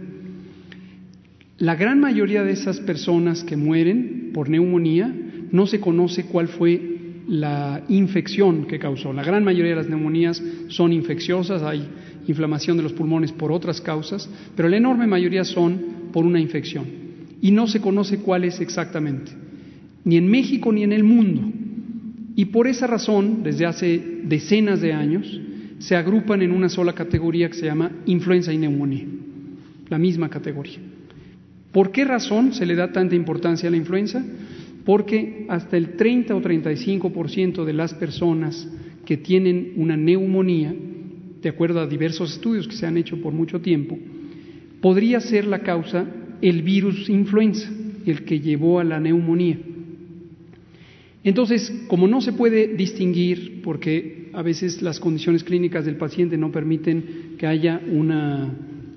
La gran mayoría de esas personas que mueren por neumonía no se conoce cuál fue la infección que causó. La gran mayoría de las neumonías son infecciosas, hay inflamación de los pulmones por otras causas, pero la enorme mayoría son por una infección. Y no se conoce cuál es exactamente, ni en México ni en el mundo. Y por esa razón, desde hace decenas de años, se agrupan en una sola categoría que se llama influenza y neumonía, la misma categoría. ¿Por qué razón se le da tanta importancia a la influenza? porque hasta el 30 o 35% de las personas que tienen una neumonía, de acuerdo a diversos estudios que se han hecho por mucho tiempo, podría ser la causa el virus influenza, el que llevó a la neumonía. Entonces, como no se puede distinguir, porque a veces las condiciones clínicas del paciente no permiten que haya una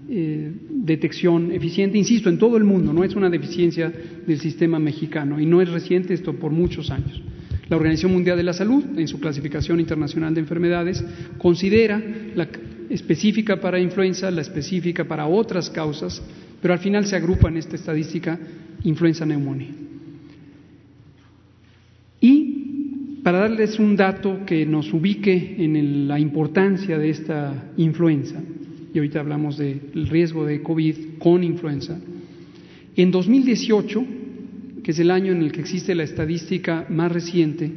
eh, detección eficiente, insisto, en todo el mundo, no es una deficiencia del sistema mexicano y no es reciente esto por muchos años. La Organización Mundial de la Salud, en su clasificación internacional de enfermedades, considera la específica para influenza, la específica para otras causas pero al final se agrupa en esta estadística influenza-neumonía. Y para darles un dato que nos ubique en la importancia de esta influenza, y ahorita hablamos del riesgo de COVID con influenza, en 2018, que es el año en el que existe la estadística más reciente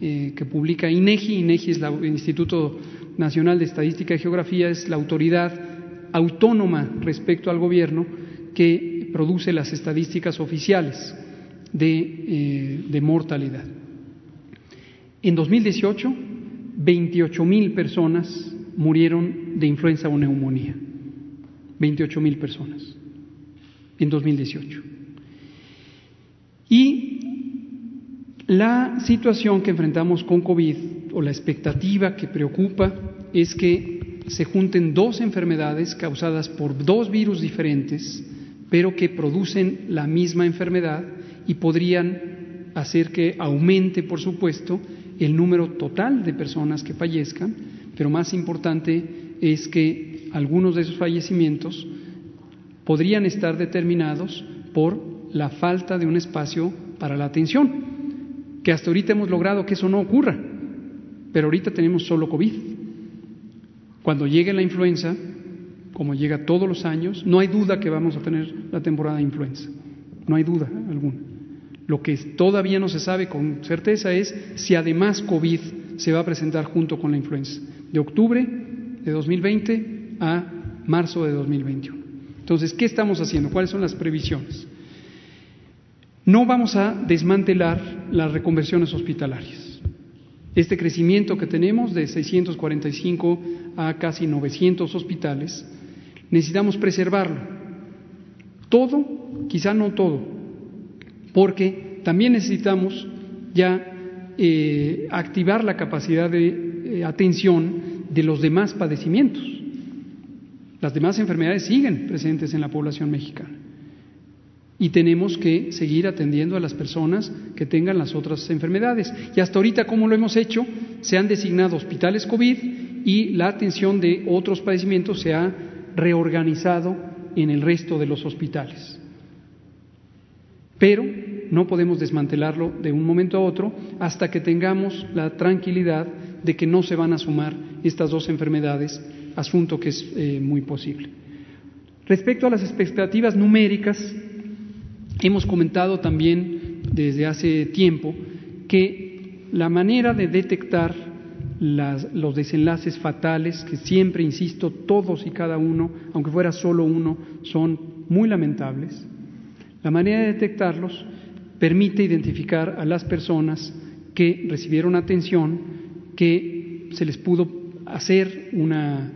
eh, que publica INEGI, INEGI es el Instituto Nacional de Estadística y Geografía, es la autoridad autónoma respecto al gobierno que produce las estadísticas oficiales de, eh, mortalidad. En 2018, 28 mil personas murieron de influenza o neumonía. 28 mil personas en 2018. Y la situación que enfrentamos con COVID o la expectativa que preocupa es que se junten dos enfermedades causadas por dos virus diferentes, pero que producen la misma enfermedad y podrían hacer que aumente, por supuesto, el número total de personas que fallezcan, pero más importante es que algunos de esos fallecimientos podrían estar determinados por la falta de un espacio para la atención, que hasta ahorita hemos logrado que eso no ocurra, pero ahorita tenemos solo COVID. Cuando llegue la influenza, como llega todos los años, no hay duda que vamos a tener la temporada de influenza, no hay duda alguna. Lo que todavía no se sabe con certeza es si además COVID se va a presentar junto con la influenza, de octubre de 2020 a marzo de 2021. Entonces, ¿qué estamos haciendo? ¿Cuáles son las previsiones? No vamos a desmantelar las reconversiones hospitalarias. Este crecimiento que tenemos de 645 a casi 900 hospitales, necesitamos preservarlo. Todo, quizá no todo, porque también necesitamos ya eh, activar la capacidad de eh, atención de los demás padecimientos. Las demás enfermedades siguen presentes en la población mexicana. Y tenemos que seguir atendiendo a las personas que tengan las otras enfermedades. Y hasta ahorita, como lo hemos hecho, se han designado hospitales COVID y la atención de otros padecimientos se ha reorganizado en el resto de los hospitales. Pero no podemos desmantelarlo de un momento a otro hasta que tengamos la tranquilidad de que no se van a sumar estas dos enfermedades asunto que es eh, muy posible. Respecto a las expectativas numéricas, hemos comentado también desde hace tiempo que la manera de detectar los desenlaces fatales, que siempre, insisto, todos y cada uno, aunque fuera solo uno, son muy lamentables, la manera de detectarlos permite identificar a las personas que recibieron atención, que se les pudo hacer una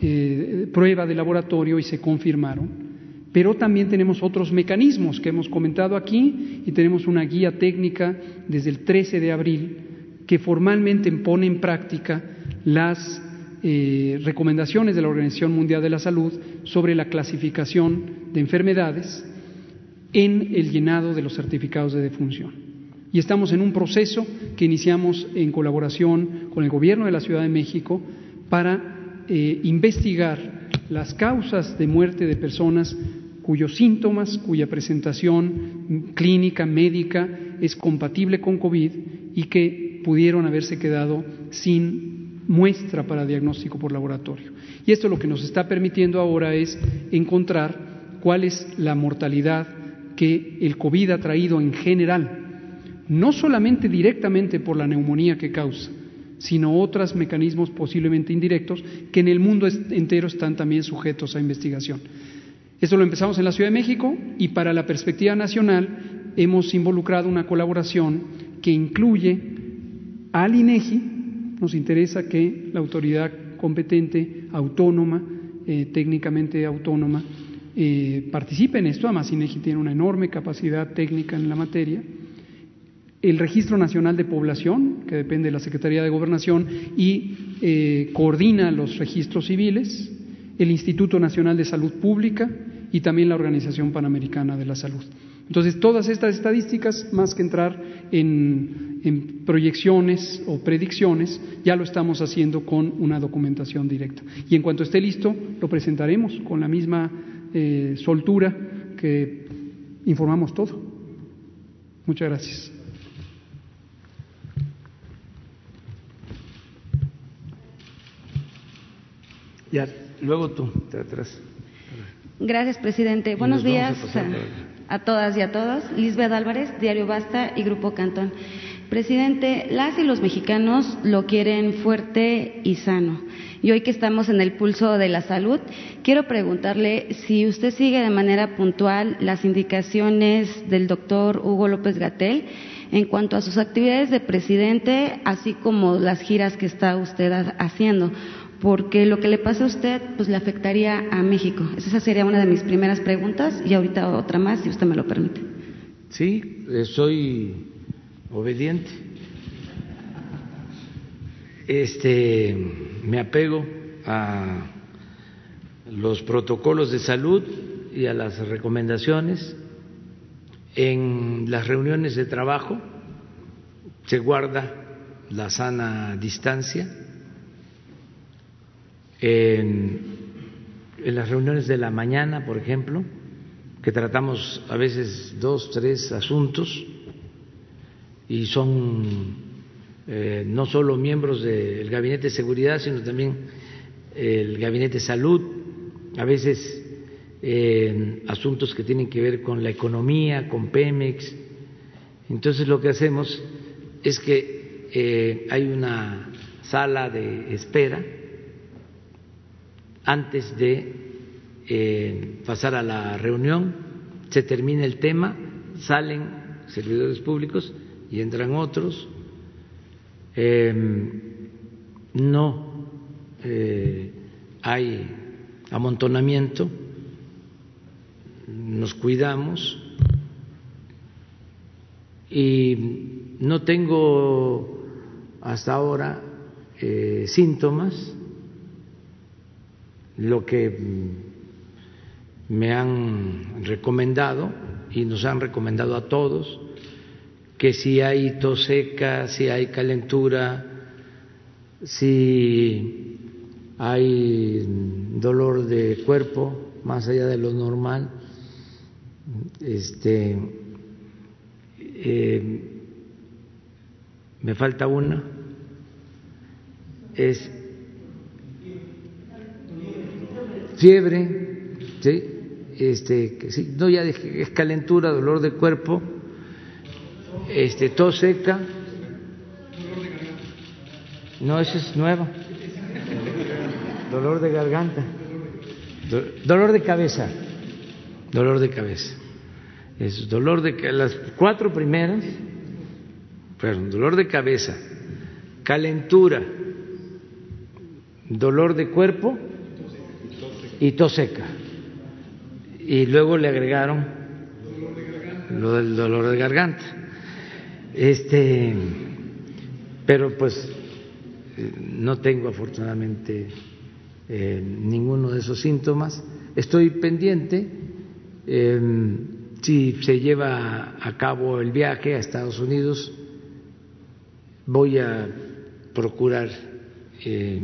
eh, prueba de laboratorio y se confirmaron. Pero también tenemos otros mecanismos que hemos comentado aquí y tenemos una guía técnica desde el 13 de abril que formalmente pone en práctica las eh, recomendaciones de la Organización Mundial de la Salud sobre la clasificación de enfermedades en el llenado de los certificados de defunción. Y estamos en un proceso que iniciamos en colaboración con el Gobierno de la Ciudad de México para eh, investigar las causas de muerte de personas cuyos síntomas, cuya presentación clínica, médica es compatible con COVID y que pudieron haberse quedado sin muestra para diagnóstico por laboratorio. Y esto lo que nos está permitiendo ahora es encontrar cuál es la mortalidad que el COVID ha traído en general, no solamente directamente por la neumonía que causa, sino otros mecanismos posiblemente indirectos que en el mundo entero están también sujetos a investigación. Esto lo empezamos en la Ciudad de México y para la perspectiva nacional hemos involucrado una colaboración que incluye al INEGI, nos interesa que la autoridad competente, autónoma, eh, técnicamente autónoma, eh, participe en esto, además INEGI tiene una enorme capacidad técnica en la materia, el Registro Nacional de Población, que depende de la Secretaría de Gobernación y eh, coordina los registros civiles, el Instituto Nacional de Salud Pública y también la Organización Panamericana de la Salud. Entonces, todas estas estadísticas, más que entrar en, proyecciones o predicciones, ya lo estamos haciendo con una documentación directa. Y en cuanto esté listo, lo presentaremos con la misma eh, soltura que informamos todo. Muchas gracias. Ya, luego tú, te atrás. Gracias, presidente. Buenos días a, a, todas y a todos. Lisbeth Álvarez, Diario Basta y Grupo Cantón. Presidente, las y los mexicanos lo quieren fuerte y sano. Y hoy que estamos en el pulso de la salud, quiero preguntarle si usted sigue de manera puntual las indicaciones del doctor Hugo López Gatel en cuanto a sus actividades de presidente, así como las giras que está usted haciendo porque lo que le pasa a usted pues le afectaría a México. Esa sería una de mis primeras preguntas y ahorita otra más, si usted me lo permite. Sí, eh, soy obediente. Este, me apego a los protocolos de salud y a las recomendaciones. En las reuniones de trabajo se guarda la sana distancia en, las reuniones de la mañana, por ejemplo, que tratamos a veces dos, tres asuntos y son eh, no solo miembros del Gabinete de Seguridad, sino también el Gabinete de Salud, a veces asuntos que tienen que ver con la economía, con Pemex. Entonces lo que hacemos es que eh, hay una sala de espera antes de eh, pasar a la reunión, se termina el tema, salen servidores públicos y entran otros. Em, no eh, hay amontonamiento, nos cuidamos y no tengo hasta ahora eh, síntomas lo que me han recomendado y nos han recomendado a todos, que si hay tos seca, si hay calentura, si hay dolor de cuerpo más allá de lo normal, este, eh, me falta una, es fiebre. Este, sí, no ya es calentura, dolor de cuerpo, este, tos seca. No, esa es nueva. Dolor de garganta. Dolor de cabeza. Dolor de cabeza. Es dolor de las cuatro primeras, perdón, dolor de cabeza, calentura, dolor de cuerpo y tos seca. Y luego le agregaron lo del dolor de garganta. Este, pero pues no tengo afortunadamente eh, ninguno de esos síntomas. Estoy pendiente eh, si se lleva a cabo el viaje a Estados Unidos. Voy a procurar eh,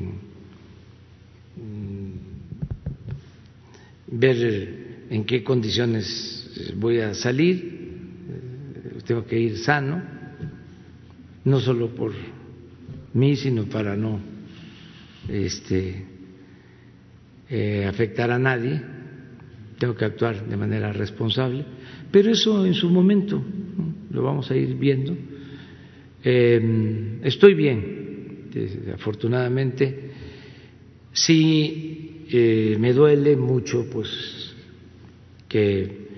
ver en qué condiciones voy a salir, tengo que ir sano, no solo por mí, sino para no este, eh, afectar a nadie, tengo que actuar de manera responsable, pero eso en su momento lo vamos a ir viendo. Eh, estoy bien, afortunadamente, sí eh, me duele mucho pues que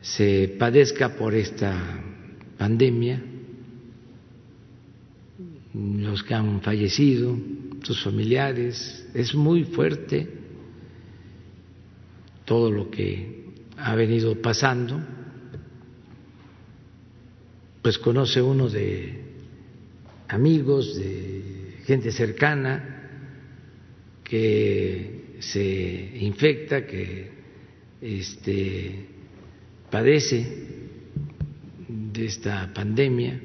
se padezca por esta pandemia, los que han fallecido, sus familiares, es muy fuerte todo lo que ha venido pasando, pues conoce uno de amigos, de gente cercana, que se infecta, que este, padece de esta pandemia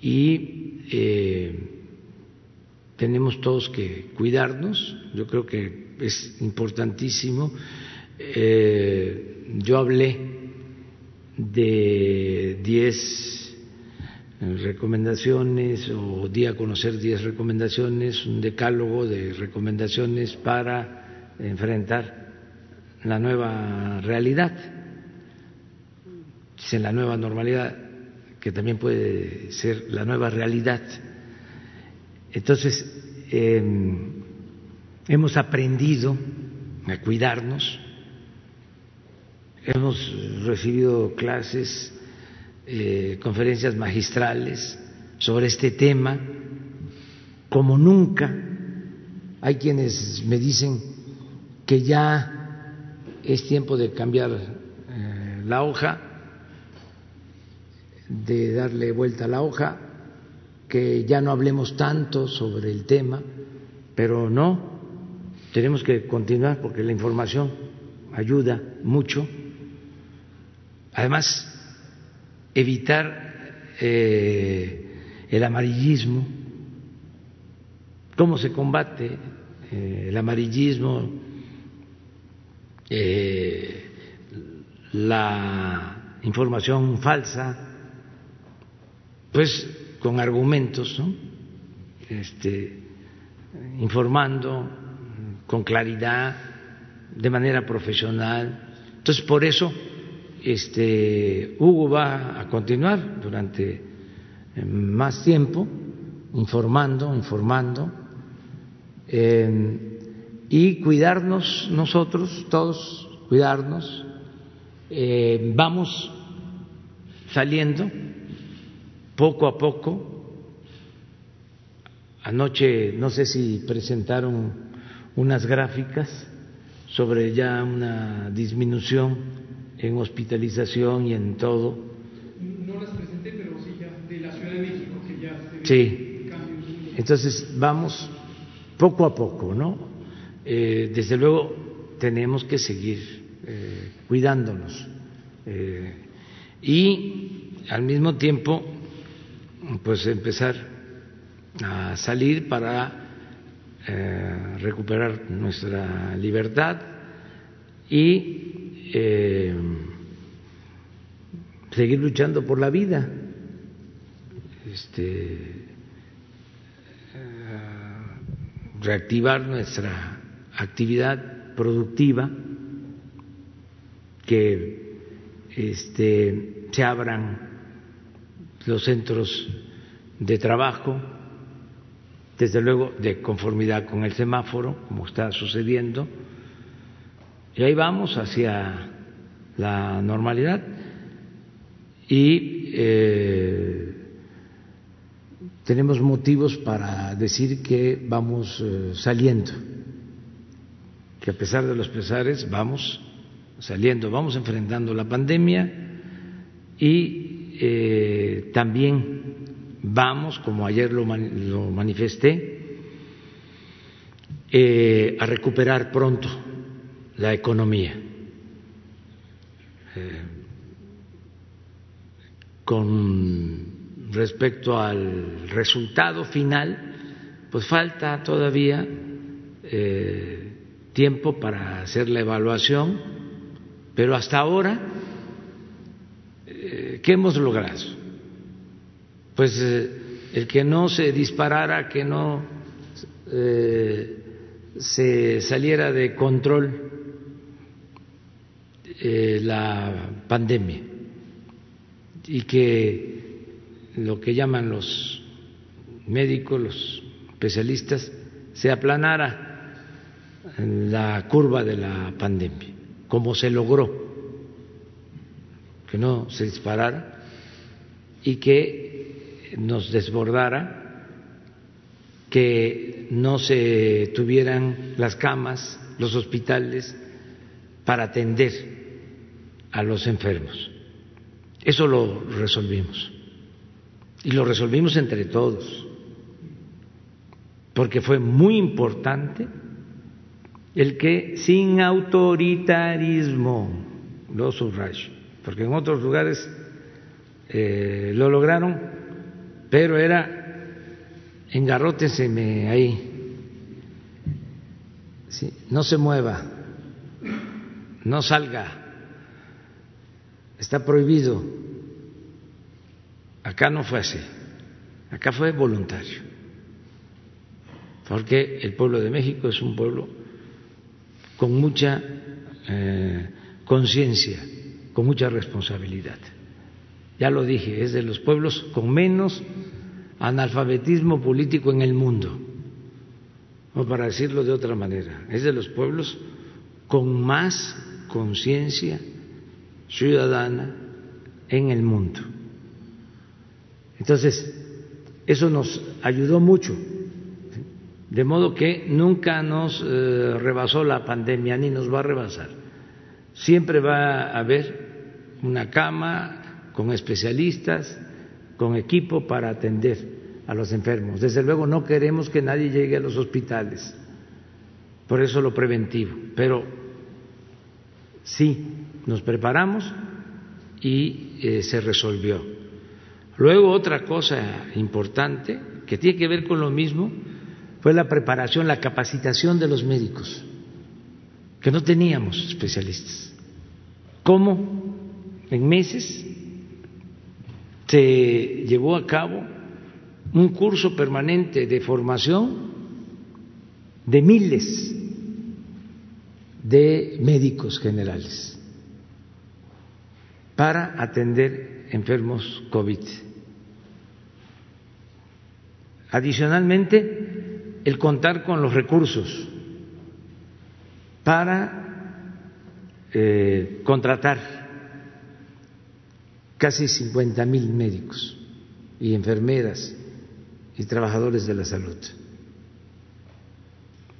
y eh, tenemos todos que cuidarnos. Yo creo que es importantísimo. Eh, yo hablé de 10 recomendaciones o di a conocer 10 recomendaciones, un decálogo de recomendaciones para enfrentar la nueva realidad, en la nueva normalidad, que también puede ser la nueva realidad. Entonces, em, hemos aprendido a cuidarnos, hemos recibido clases, eh, conferencias magistrales sobre este tema, como nunca. Hay quienes me dicen que ya es tiempo de cambiar eh, la hoja, de darle vuelta a la hoja, que ya no hablemos tanto sobre el tema, pero no, tenemos que continuar porque la información ayuda mucho. Además, evitar eh, el amarillismo. ¿Cómo se combate eh, el amarillismo? Eh, la información falsa, pues con argumentos, ¿no? este, informando con claridad, de manera profesional. Entonces, por eso, este, Hugo va a continuar durante eh, más tiempo informando, informando, y cuidarnos nosotros, todos, cuidarnos. Eh, vamos saliendo poco a poco. Anoche, no sé si presentaron unas gráficas sobre ya una disminución en hospitalización y en todo. No las presenté, pero sí ya de la Ciudad de México, que ya se Sí. Entonces vamos poco a poco, ¿no? Eh, desde luego tenemos que seguir eh, cuidándonos eh, y al mismo tiempo, pues empezar a salir para recuperar nuestra libertad y eh, seguir luchando por la vida, este, eh, reactivar nuestra actividad productiva, que este, se abran los centros de trabajo, desde luego de conformidad con el semáforo, como está sucediendo, y ahí vamos hacia la normalidad. Y eh, tenemos motivos para decir que vamos eh, saliendo, que a pesar de los pesares vamos saliendo, vamos enfrentando la pandemia y eh, también vamos, como ayer lo, manifesté, a recuperar pronto la economía. Eh, con respecto al resultado final, pues falta todavía eh, tiempo para hacer la evaluación, pero hasta ahora, ¿qué hemos logrado? pues eh, el que no se disparara, que no eh, se saliera de control eh, la pandemia y que lo que llaman los médicos, los especialistas, se aplanara la curva de la pandemia, como se logró, que no se disparara y que nos desbordara, que no se tuvieran las camas, los hospitales para atender a los enfermos. Eso lo resolvimos. Y lo resolvimos entre todos, porque fue muy importante el que sin autoritarismo, lo subrayo, porque en otros lugares eh, lo lograron pero era engarróteseme ahí, no se mueva, no salga, está prohibido. Acá no fue así, acá fue voluntario, porque el pueblo de México es un pueblo con mucha eh, conciencia, con mucha responsabilidad. Ya lo dije, es de los pueblos con menos analfabetismo político en el mundo, o para decirlo de otra manera, es de los pueblos con más conciencia ciudadana en el mundo. Entonces, eso nos ayudó mucho, de modo que nunca nos eh, rebasó la pandemia ni nos va a rebasar. Siempre va a haber una cama con especialistas, con equipo para atender a los enfermos. Desde luego no queremos que nadie llegue a los hospitales, por eso lo preventivo, pero sí, nos preparamos y eh, se resolvió. Luego otra cosa importante que tiene que ver con lo mismo fue la preparación, la capacitación de los médicos, que no teníamos especialistas. ¿Cómo? En meses se llevó a cabo un curso permanente de formación de miles de médicos generales para atender enfermos COVID. Adicionalmente, el contar con los recursos para eh, contratar casi 50 mil médicos y enfermeras y trabajadores de la salud.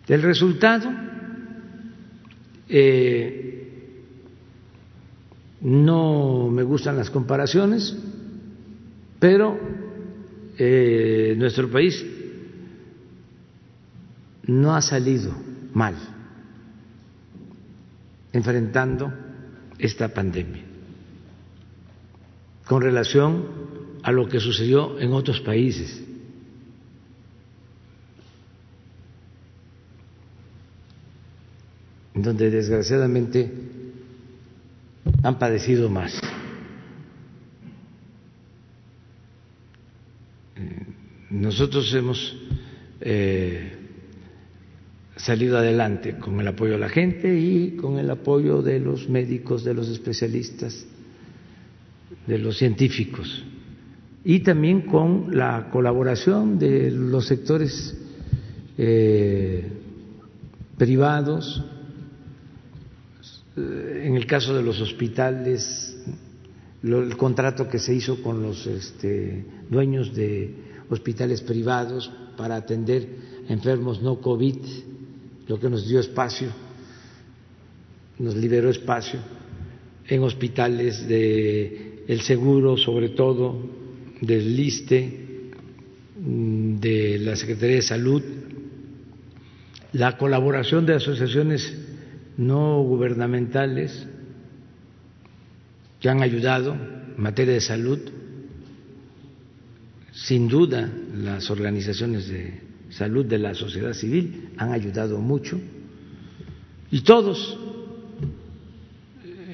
El resultado, eh, no me gustan las comparaciones, pero eh, nuestro país no ha salido mal enfrentando esta pandemia con relación a lo que sucedió en otros países. donde desgraciadamente han padecido más. Nosotros hemos eh, salido adelante con el apoyo de la gente y con el apoyo de los médicos, de los especialistas de los científicos y también con la colaboración de los sectores eh, privados, en el caso de los hospitales, el contrato que se hizo con los este, dueños de hospitales privados para atender enfermos no COVID, lo que nos dio espacio, nos liberó espacio en hospitales de el seguro, sobre todo del LISTE, mm, de la Secretaría de Salud, la colaboración de asociaciones no gubernamentales que han ayudado en materia de salud, sin duda las organizaciones de salud de la sociedad civil han ayudado mucho y todos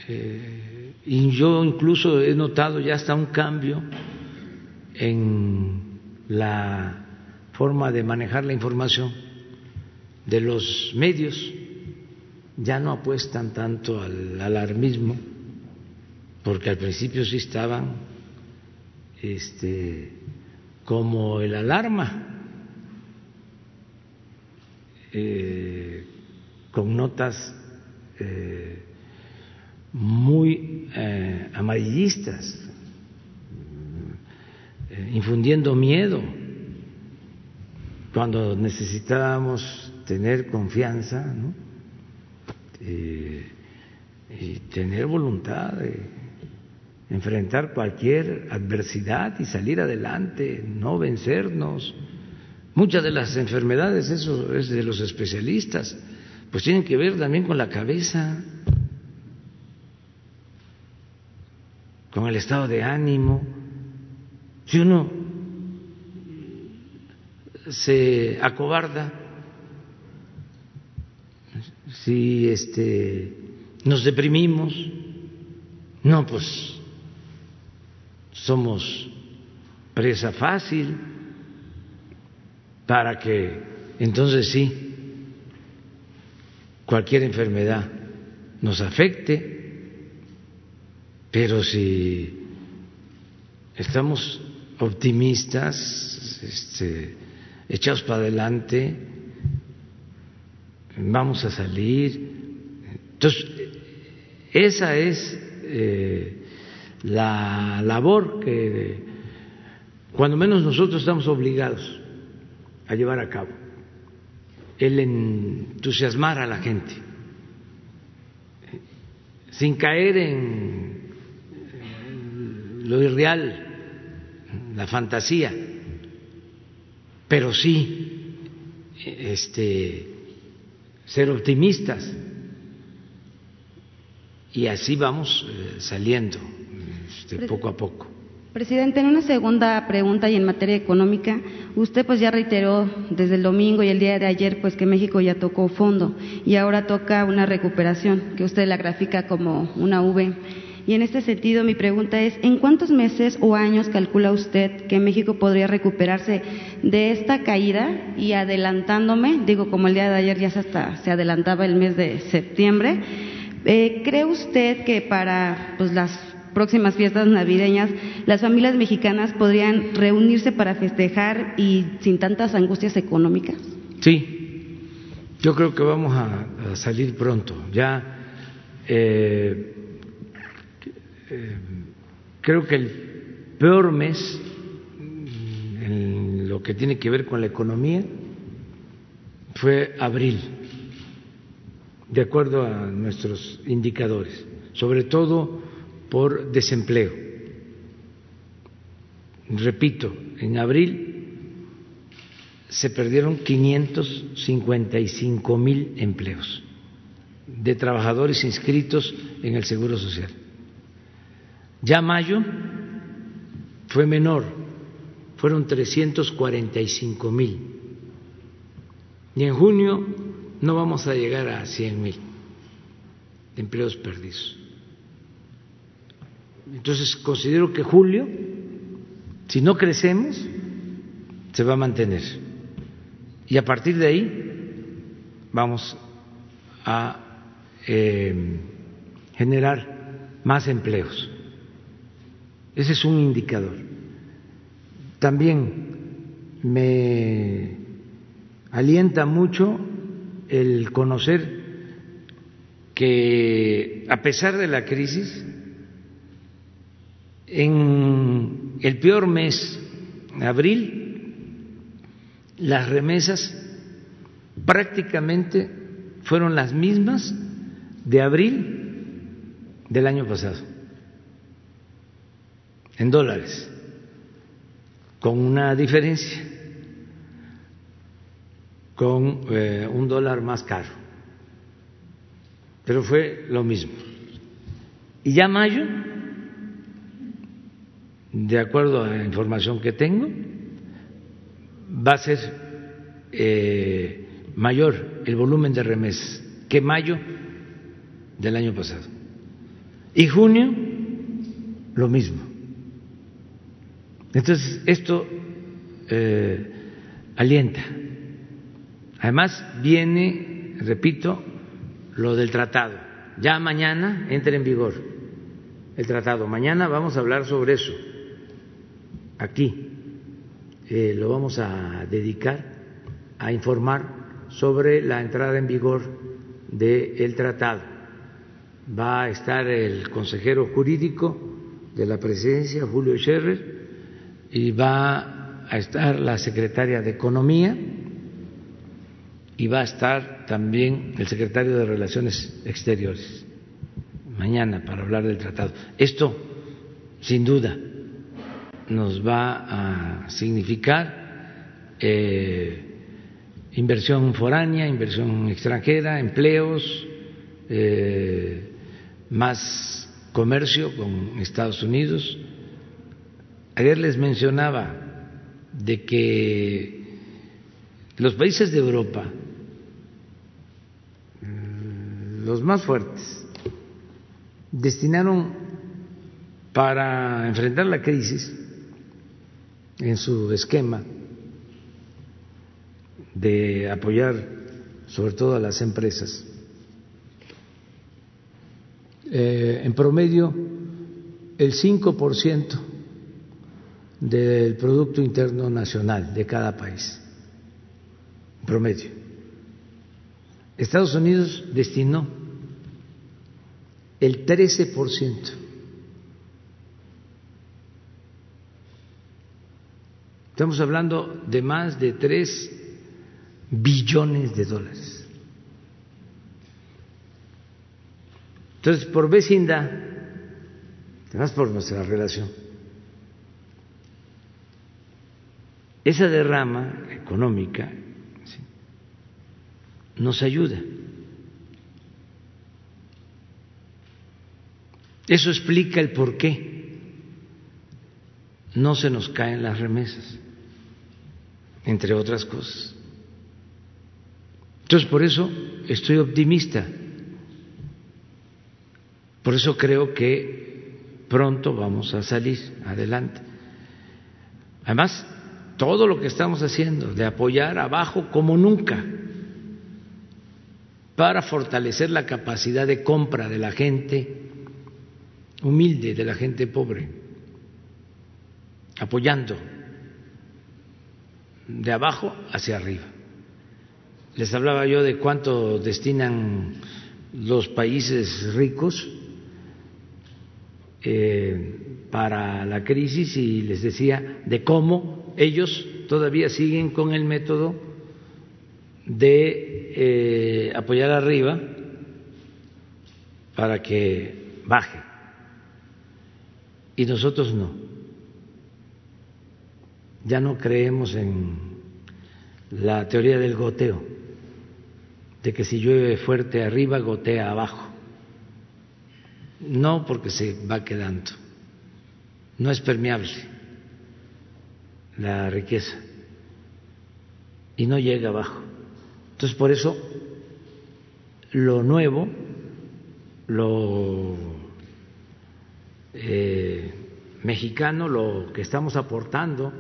eh, y yo incluso he notado ya hasta un cambio en la forma de manejar la información de los medios. Ya no apuestan tanto al alarmismo, porque al principio sí estaban este, como el alarma, eh, con notas eh, muy eh, amarillistas, infundiendo miedo, cuando necesitábamos tener confianza eh, y tener voluntad de enfrentar cualquier adversidad y salir adelante, no vencernos. Muchas de las enfermedades, eso es de los especialistas, pues tienen que ver también con la cabeza. con el estado de ánimo. Si uno se acobarda, si este, nos deprimimos, no, pues somos presa fácil. Para que entonces sí cualquier enfermedad nos afecte, pero si estamos optimistas, este, echados para adelante, vamos a salir. Entonces, esa es eh, la labor que, cuando menos nosotros estamos obligados a llevar a cabo, el entusiasmar a la gente, sin caer en lo irreal, la fantasía, pero sí este, ser optimistas y así vamos eh, saliendo este, poco a poco. Presidente, en una segunda pregunta y en materia económica, usted pues ya reiteró desde el domingo y el día de ayer pues que México ya tocó fondo y ahora toca una recuperación que usted la grafica como una V. Y en este sentido mi pregunta es, ¿en cuántos meses o años calcula usted que México podría recuperarse de esta caída? Y adelantándome, digo como el día de ayer ya se, hasta, se adelantaba el mes de septiembre, eh, ¿cree usted que para pues, las próximas fiestas navideñas las familias mexicanas podrían reunirse para festejar y sin tantas angustias económicas? Sí, yo creo que vamos a, salir pronto. Ya eh, eh, creo que el peor mes en lo que tiene que ver con la economía fue abril de acuerdo a nuestros indicadores, sobre todo por desempleo. Repito, en abril se perdieron 555 mil empleos de trabajadores inscritos en el Seguro Social. Ya mayo fue menor, fueron 345 mil. Y en junio no vamos a llegar a 100 mil empleos perdidos. Entonces considero que julio, si no crecemos, se va a mantener. Y a partir de ahí vamos a eh, generar más empleos. Ese es un indicador. También me alienta mucho el conocer que a pesar de la crisis, en el peor mes, abril, las remesas prácticamente fueron las mismas de abril del año pasado, en dólares, con una diferencia con eh, un dólar más caro. Pero fue lo mismo. Y ya mayo, de acuerdo a la información que tengo, va a ser eh, mayor el volumen de remesas que mayo del año pasado. Y junio, lo mismo. Entonces, esto eh, alienta Además, viene, repito, lo del tratado. Ya mañana entra en vigor el tratado. Mañana vamos a hablar sobre eso. Aquí eh, lo vamos a dedicar a informar sobre la entrada en vigor del tratado. Va a estar el consejero jurídico de la presidencia, Julio Scherrer, y va a estar la secretaria de Economía y va a estar también el secretario de Relaciones Exteriores mañana para hablar del tratado. Esto, sin duda, nos va a significar eh, inversión foránea, inversión extranjera, empleos, eh, más comercio con Estados Unidos. Ayer les mencionaba de que los países de Europa los más fuertes, destinaron para enfrentar la crisis en su esquema de apoyar sobre todo a las empresas, eh, en promedio el 5% del Producto Interno Nacional de cada país, promedio. Estados Unidos destinó el 13%. Estamos hablando de más de 3 billones de dólares. Entonces, por vecindad, además por nuestra relación, esa derrama económica nos ayuda. Eso explica el por qué no se nos caen las remesas, entre otras cosas. Entonces, por eso estoy optimista. Por eso creo que pronto vamos a salir adelante. Además, todo lo que estamos haciendo de apoyar abajo como nunca para fortalecer la capacidad de compra de la gente humilde, de la gente pobre, apoyando de abajo hacia arriba. Les hablaba yo de cuánto destinan los países ricos eh, para la crisis y les decía de cómo ellos todavía siguen con el método de eh, apoyar arriba para que baje y nosotros no. Ya no creemos en la teoría del goteo de que si llueve fuerte arriba, gotea abajo. No porque se va quedando, no es permeable la riqueza y no llega abajo. Entonces, por eso, lo nuevo, lo eh, mexicano, lo que estamos aportando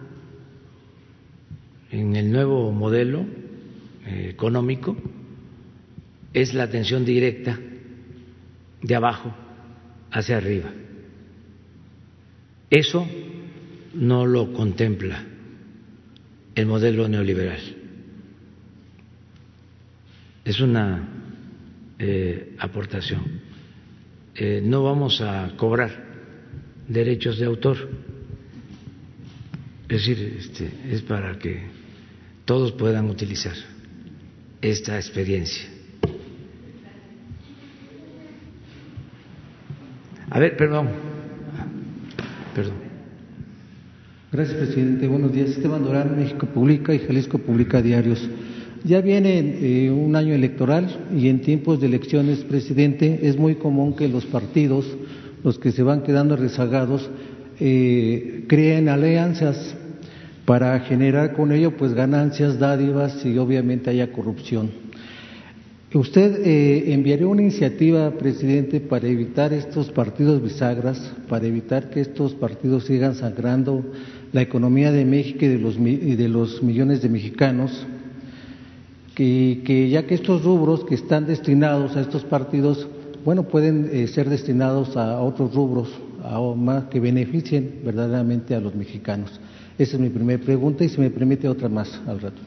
en el nuevo modelo eh, económico, es la atención directa de abajo hacia arriba. Eso no lo contempla el modelo neoliberal. Es una eh, aportación. Eh, no vamos a cobrar derechos de autor. Es decir, este, es para que todos puedan utilizar esta experiencia. A ver, perdón. Perdón. Gracias, presidente. Buenos días. Esteban Durán, México Publica y Jalisco Publica Diarios. Ya viene eh, un año electoral y en tiempos de elecciones, presidente, es muy común que los partidos, los que se van quedando rezagados, eh, creen alianzas para generar con ello pues ganancias, dádivas y obviamente haya corrupción. ¿Usted eh, enviaría una iniciativa, presidente, para evitar estos partidos bisagras, para evitar que estos partidos sigan sangrando la economía de México y de los, de los millones de mexicanos? Que, ya que estos rubros que están destinados a estos partidos, bueno, pueden eh, ser destinados a otros rubros a, más que beneficien verdaderamente a los mexicanos. Esa es mi primera pregunta y si me permite otra más al rato.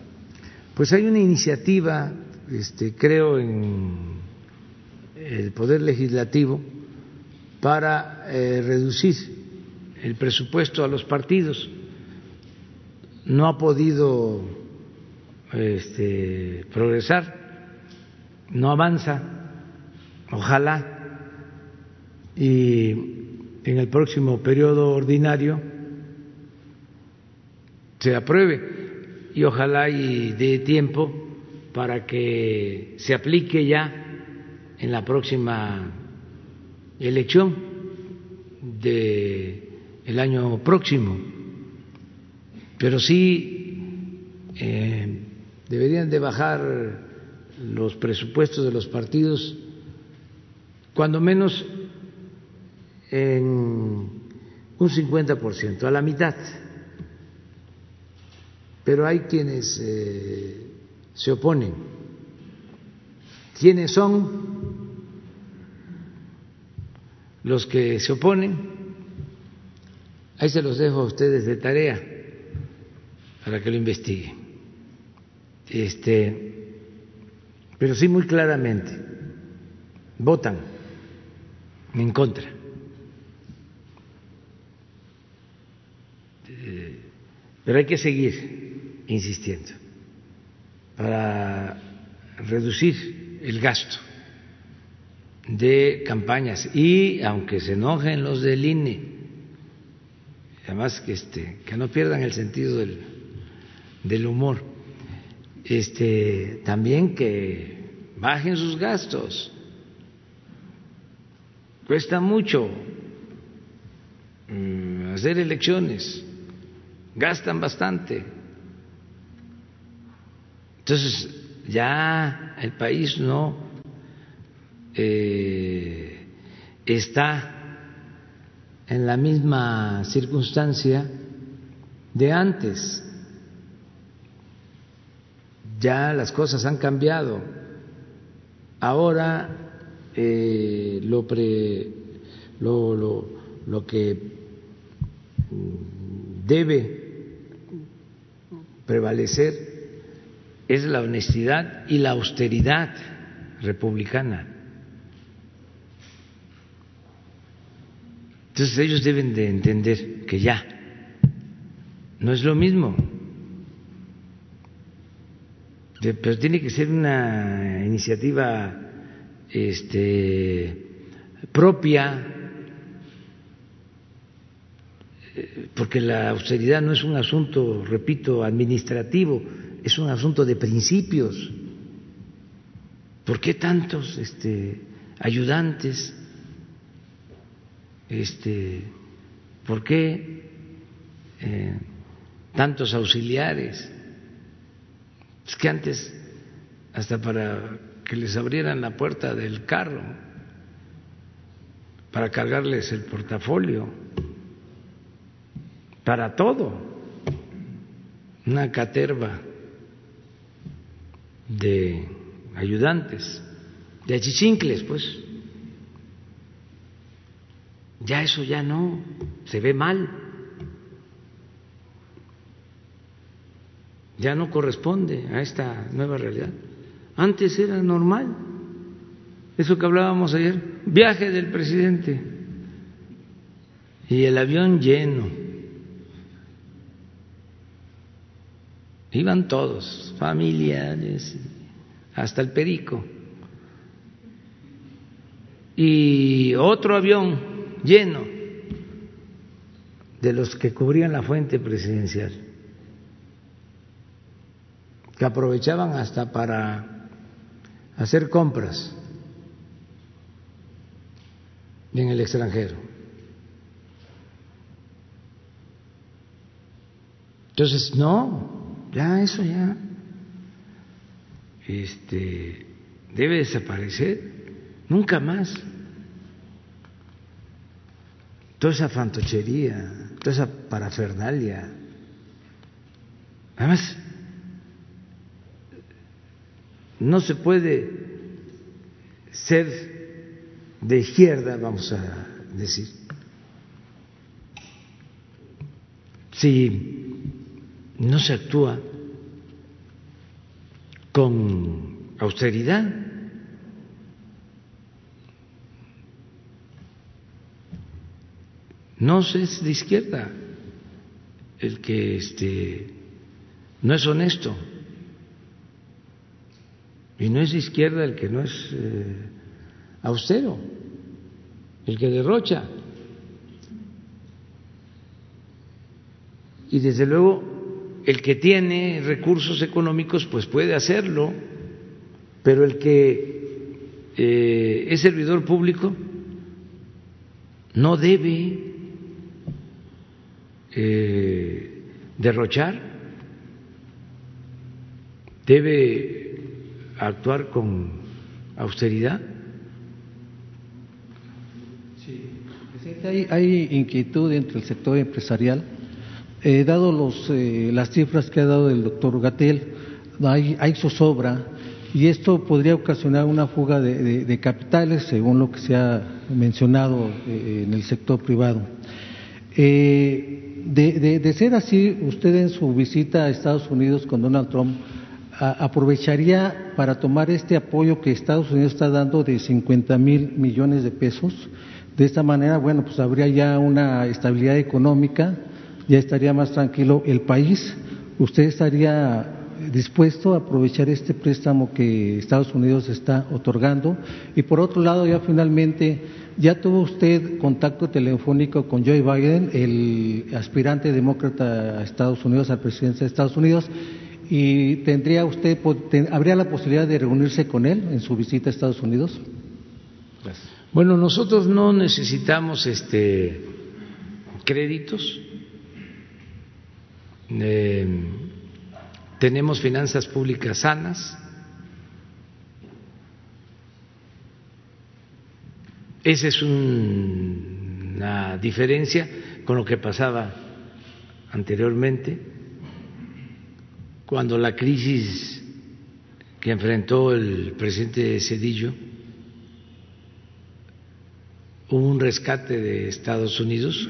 Pues hay una iniciativa este, creo en el poder legislativo para eh, reducir el presupuesto a los partidos. No ha podido este, progresar, no avanza, ojalá. Y en el próximo periodo ordinario se apruebe. Y ojalá y dé tiempo para que se aplique ya en la próxima elección del el año próximo. Pero sí eh, deberían de bajar los presupuestos de los partidos cuando menos en un 50%, a la mitad. Pero hay quienes eh, se oponen. ¿Quiénes son los que se oponen? Ahí se los dejo a ustedes de tarea para que lo investiguen. Este, pero sí muy claramente votan en contra. Eh, pero hay que seguir insistiendo para reducir el gasto de campañas y aunque se enojen los del INE, además que este que no pierdan el sentido del, del humor, este también que bajen sus gastos. Cuesta mucho mm, hacer elecciones, gastan bastante. Entonces, ya el país no eh, está en la misma circunstancia de antes. Ya las cosas han cambiado. Ahora eh, lo, lo, lo, lo que debe prevalecer es la honestidad y la austeridad republicana. Entonces ellos deben de entender que ya no es lo mismo, pero tiene que ser una iniciativa este, propia, porque la austeridad no es un asunto, repito, administrativo, es un asunto de principios. ¿Por qué tantos este, ayudantes? Este, ¿Por qué eh, tantos auxiliares? Es que antes, hasta para que les abrieran la puerta del carro para cargarles el portafolio, para todo, una caterva de ayudantes, de achichincles, pues. Ya eso ya no, se ve mal. Ya no corresponde a esta nueva realidad. Antes era normal. Eso que hablábamos ayer, viaje del presidente y el avión lleno. Iban todos, familiares, hasta el perico. Y otro avión lleno de los que cubrían la fuente presidencial, que aprovechaban hasta para hacer compras en el extranjero. Entonces, no, ya eso ya este, debe desaparecer, nunca más. Toda esa fantochería, toda esa parafernalia. Además, no se puede ser de izquierda, vamos a decir, si no se actúa con austeridad. No es de izquierda el que este, no es honesto. Y no es izquierda el que no es eh, austero, el que derrocha. Y desde luego el que tiene recursos económicos pues puede hacerlo, pero el que eh, es servidor público no debe eh, derrochar, debe actuar con austeridad. Hay, hay inquietud entre el sector empresarial. Eh, dado los, eh, las cifras que ha dado el doctor Gatel, hay, hay zozobra y esto podría ocasionar una fuga de, capitales, según lo que se ha mencionado eh, en el sector privado. De, ser así, usted en su visita a Estados Unidos con Donald Trump aprovecharía para tomar este apoyo que Estados Unidos está dando de 50 mil millones de pesos. De esta manera, bueno, pues habría ya una estabilidad económica, ya estaría más tranquilo el país. ¿Usted estaría dispuesto a aprovechar este préstamo que Estados Unidos está otorgando? Y por otro lado, ya finalmente, ¿ya tuvo usted contacto telefónico con Joe Biden, el aspirante demócrata a Estados Unidos, a la presidencia de Estados Unidos? ¿Y tendría usted, habría la posibilidad de reunirse con él en su visita a Estados Unidos? Bueno, nosotros no necesitamos este créditos. Eh, tenemos finanzas públicas sanas. Esa es una diferencia con lo que pasaba anteriormente cuando la crisis que enfrentó el presidente Cedillo, hubo un rescate de Estados Unidos,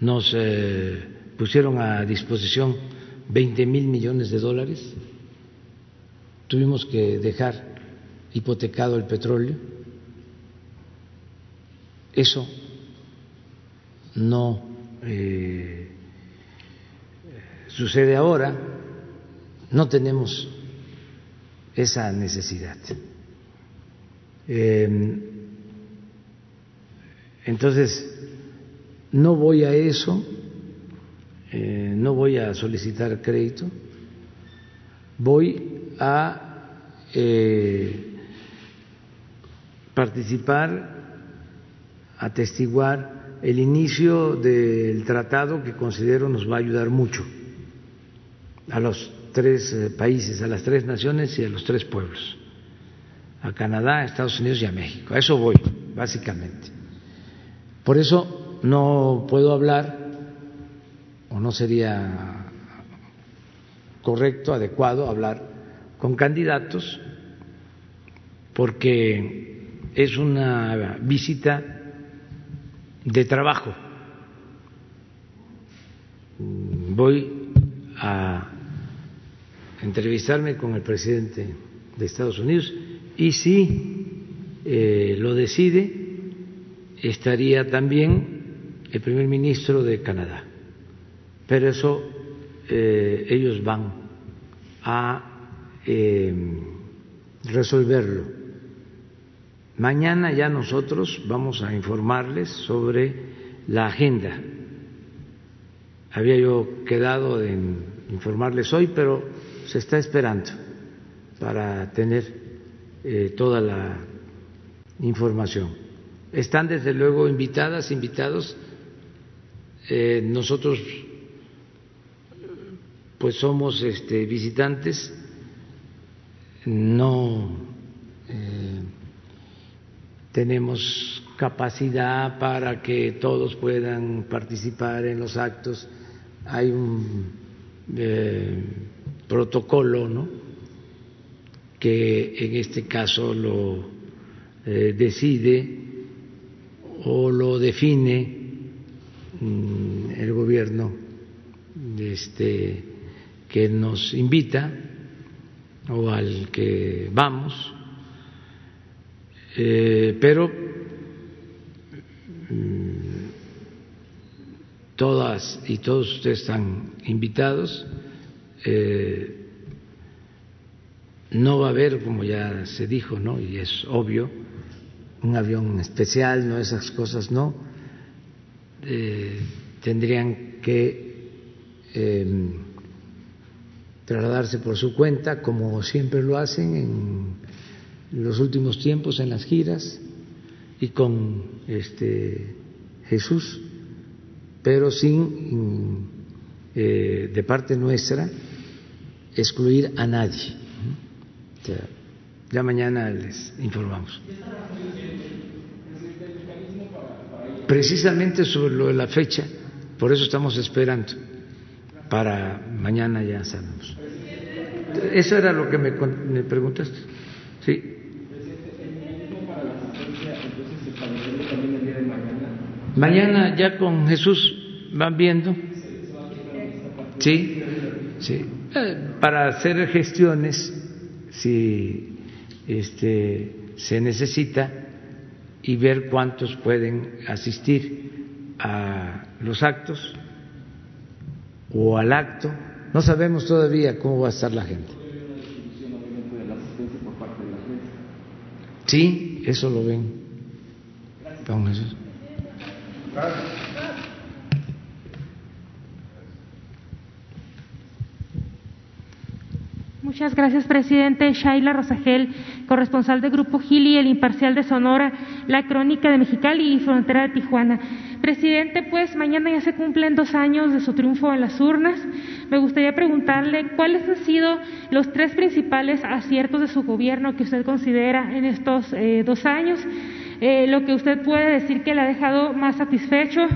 nos eh, pusieron a disposición 20 mil millones de dólares, tuvimos que dejar hipotecado el petróleo, eso no eh, sucede ahora, no tenemos esa necesidad. Em, entonces, no voy a eso, eh, no voy a solicitar crédito, voy a eh, participar, atestiguar el inicio del tratado que considero nos va a ayudar mucho a los tres eh, países, a las tres naciones y a los tres pueblos, a Canadá, a Estados Unidos y a México. A eso voy, básicamente. Por eso no puedo hablar, no sería correcto, adecuado hablar con candidatos, porque es una visita de trabajo. Voy a entrevistarme con el presidente de Estados Unidos y si eh, lo decide, estaría también el primer ministro de Canadá. Pero eso eh, ellos van a eh, resolverlo. Mañana ya nosotros vamos a informarles sobre la agenda. Había yo quedado en informarles hoy, pero se está esperando para tener eh, toda la información. Están desde luego invitadas, invitados. Eh, nosotros pues somos este, visitantes, no eh, tenemos capacidad para que todos puedan participar en los actos. Hay un protocolo, ¿no? que en este caso lo eh, decide o lo define mm, el gobierno este, que nos invita o al que vamos, eh, pero mm, todas y todos ustedes están invitados eh, no va a haber, como ya se dijo, ¿no? y es obvio, un avión especial, no esas cosas, no. Eh, tendrían que em, trasladarse por su cuenta, como siempre lo hacen en los últimos tiempos en las giras y con este Jesús, pero sin eh, de parte nuestra excluir a nadie. ya mañana les informamos. precisamente sobre lo de la fecha, por eso estamos esperando, para mañana ya sabemos. Eso era lo que me, me preguntaste. Sí. Mañana ya con Jesús van viendo. Sí, sí. Eh, para hacer gestiones, si este, se necesita, y ver cuántos pueden asistir a los actos o al acto. No sabemos todavía cómo va a estar la gente. Sí, eso lo ven. Vamos. Muchas gracias, presidente. Shaila Rosagel, corresponsal del Grupo Gili, el Imparcial de Sonora, La Crónica de Mexicali y Frontera de Tijuana. Presidente, pues mañana ya se cumplen dos años de su triunfo en las urnas. Me gustaría preguntarle cuáles han sido los tres principales aciertos de su gobierno que usted considera en estos eh, dos años, eh, lo que usted puede decir que le ha dejado más satisfecho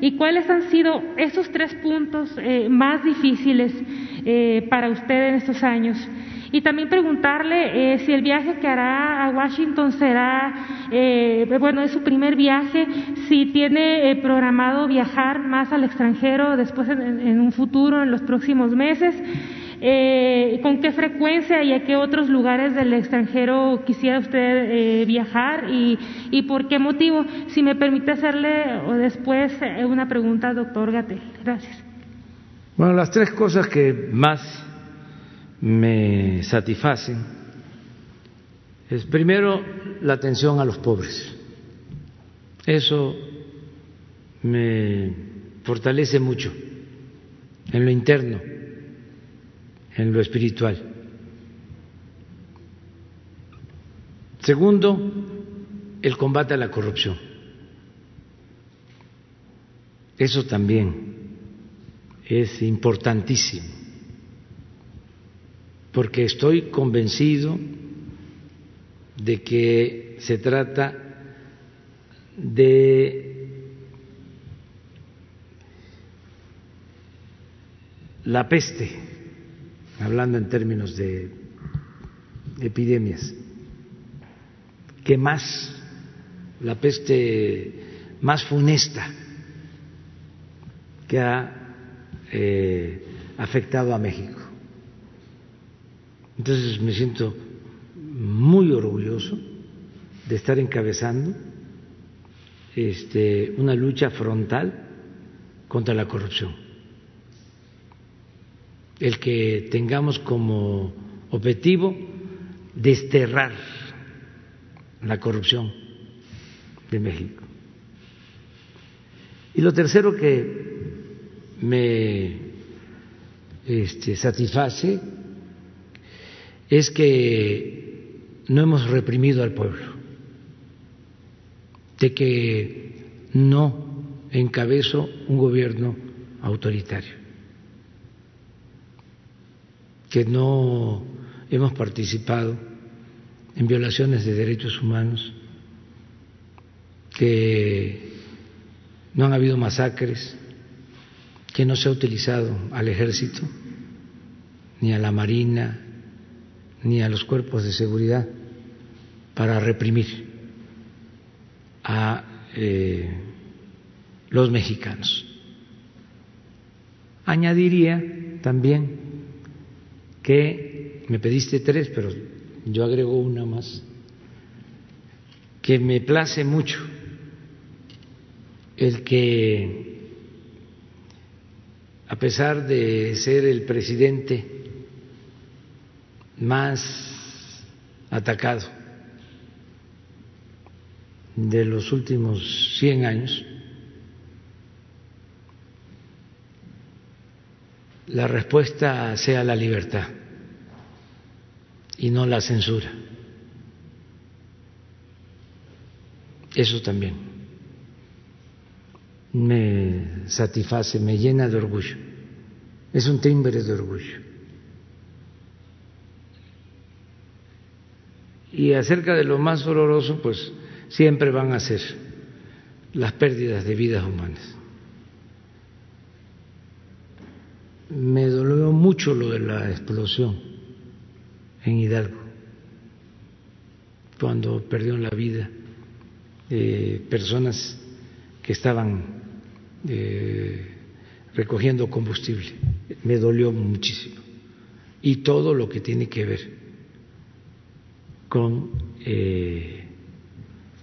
y cuáles han sido esos tres puntos eh, más difíciles para usted en estos años. Y también preguntarle eh, si el viaje que hará a Washington será, eh, bueno, es su primer viaje, si tiene eh, programado viajar más al extranjero después en, un futuro, en los próximos meses. con qué frecuencia y a qué otros lugares del extranjero quisiera usted viajar y, y, por qué motivo. Si me permite hacerle o después una pregunta, doctor Gatel. Gracias. Bueno, las tres cosas que más me satisfacen es primero la atención a los pobres. Eso me fortalece mucho en lo interno, en lo espiritual. Segundo, el combate a la corrupción. Eso también es importantísimo porque estoy convencido de que se trata de la peste, hablando en términos de epidemias, que más, la peste más funesta que ha eh, afectado a México. Entonces me siento muy orgulloso de estar encabezando este, una lucha frontal contra la corrupción. El que tengamos como objetivo desterrar la corrupción de México. Y lo tercero que me este, satisface es que no hemos reprimido al pueblo, de que no encabezo un gobierno autoritario, que no hemos participado en violaciones de derechos humanos, que no han habido masacres, que no se ha utilizado al ejército, ni a la marina, ni a los cuerpos de seguridad para reprimir a eh, los mexicanos. Añadiría también que me pediste tres, pero yo agrego una más, que me place mucho el que, a pesar de ser el presidente más atacado de los últimos 100 años, la respuesta sea la libertad y no la censura. Eso también me satisface, me llena de orgullo. Es un timbre de orgullo. Y acerca de lo más doloroso, pues siempre van a ser las pérdidas de vidas humanas. Me dolió mucho lo de la explosión en Hidalgo, cuando perdieron la vida eh, personas que estaban eh, recogiendo combustible. Me dolió muchísimo. Y todo lo que tiene que ver con eh,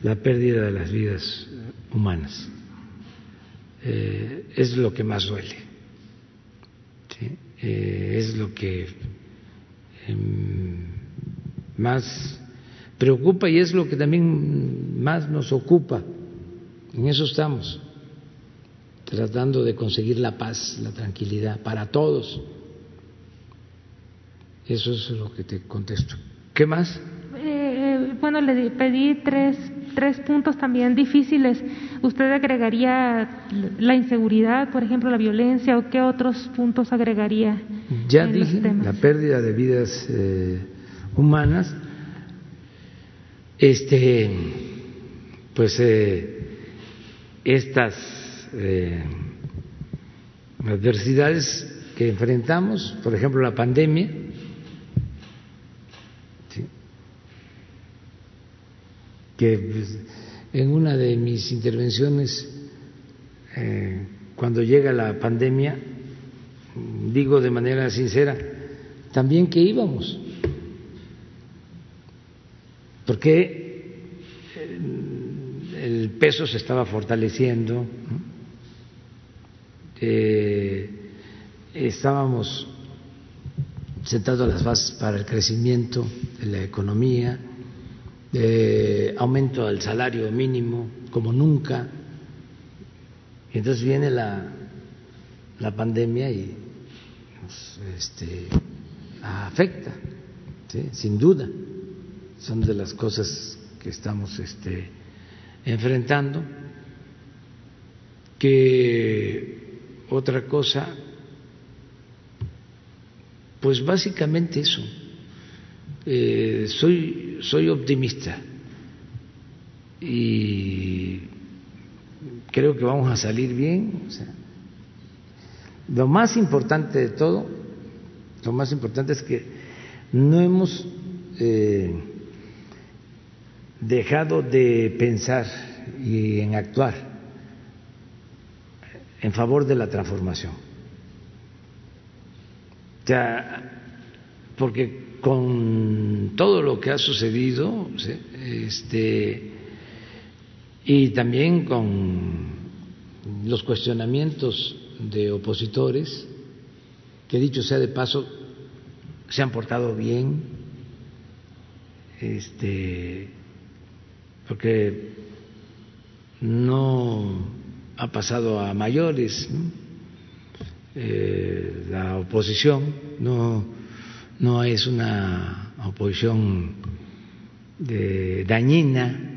la pérdida de las vidas humanas. Eh, es lo que más duele. Eh, es lo que em, más preocupa y es lo que también más nos ocupa. En eso estamos, tratando de conseguir la paz, la tranquilidad para todos. Eso es lo que te contesto. ¿Qué más? Le pedí tres tres puntos también difíciles. ¿Usted agregaría la inseguridad, por ejemplo, la violencia o qué otros puntos agregaría? Ya dije, la pérdida de vidas eh, humanas. Este, pues eh, estas eh, adversidades que enfrentamos, por ejemplo, la pandemia, que pues, en una de mis intervenciones, eh, cuando llega la pandemia, digo de manera sincera, también que íbamos, porque el peso se estaba fortaleciendo, eh, estábamos sentados las bases para el crecimiento de la economía, de aumento del salario mínimo como nunca. Y entonces viene la, la pandemia y este, afecta, sin duda. Son de las cosas que estamos este, enfrentando. Que otra cosa, pues básicamente eso eh, soy, soy optimista y creo que vamos a salir bien. lo más importante de todo, lo más importante es que no hemos eh, dejado de pensar y en actuar en favor de la transformación. Porque con todo lo que ha sucedido este, y también con los cuestionamientos de opositores, que dicho sea de paso, se han portado bien, este, porque no ha pasado a mayores, eh, la oposición no no es una oposición de, dañina.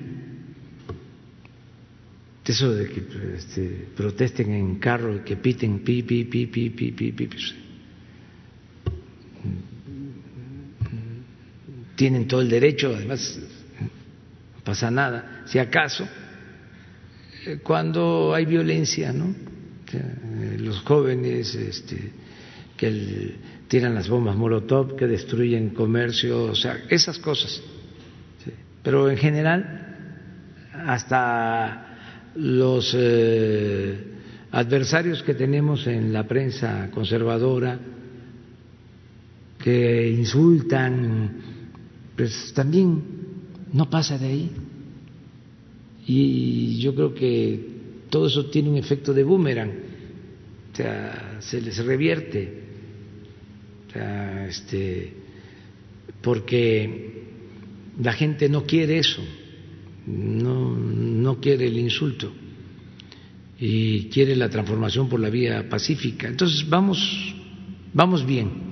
Eso de que este, protesten en carro y que piten pi, pi, pi, pi, pi, pi, pi, pues, tienen todo el derecho, además no pasa nada. Si acaso, eh, cuando hay violencia, ¿no? Eh, los jóvenes, este, que el, tiran las bombas Molotov, que destruyen comercio, o sea, esas cosas. Pero en general, hasta los eh, adversarios que tenemos en la prensa conservadora, que insultan, pues también no pasa de ahí. Y yo creo que todo eso tiene un efecto de boomerang, o sea, se les revierte este, porque la gente no quiere eso, no, no quiere el insulto y quiere la transformación por la vía pacífica. Entonces vamos, vamos bien.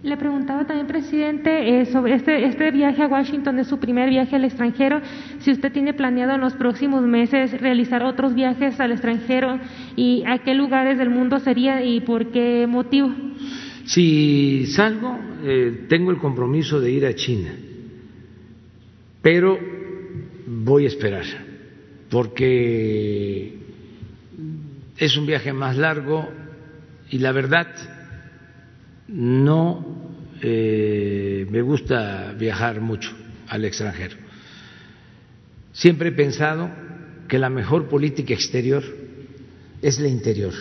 Le preguntaba también, presidente, eh, sobre este, este viaje a Washington, es su primer viaje al extranjero, si usted tiene planeado en los próximos meses realizar otros viajes al extranjero y a qué lugares del mundo sería y por qué motivo. Si salgo, eh, tengo el compromiso de ir a China, pero voy a esperar porque es un viaje más largo y la verdad no eh, me gusta viajar mucho al extranjero. Siempre he pensado que la mejor política exterior es la interior,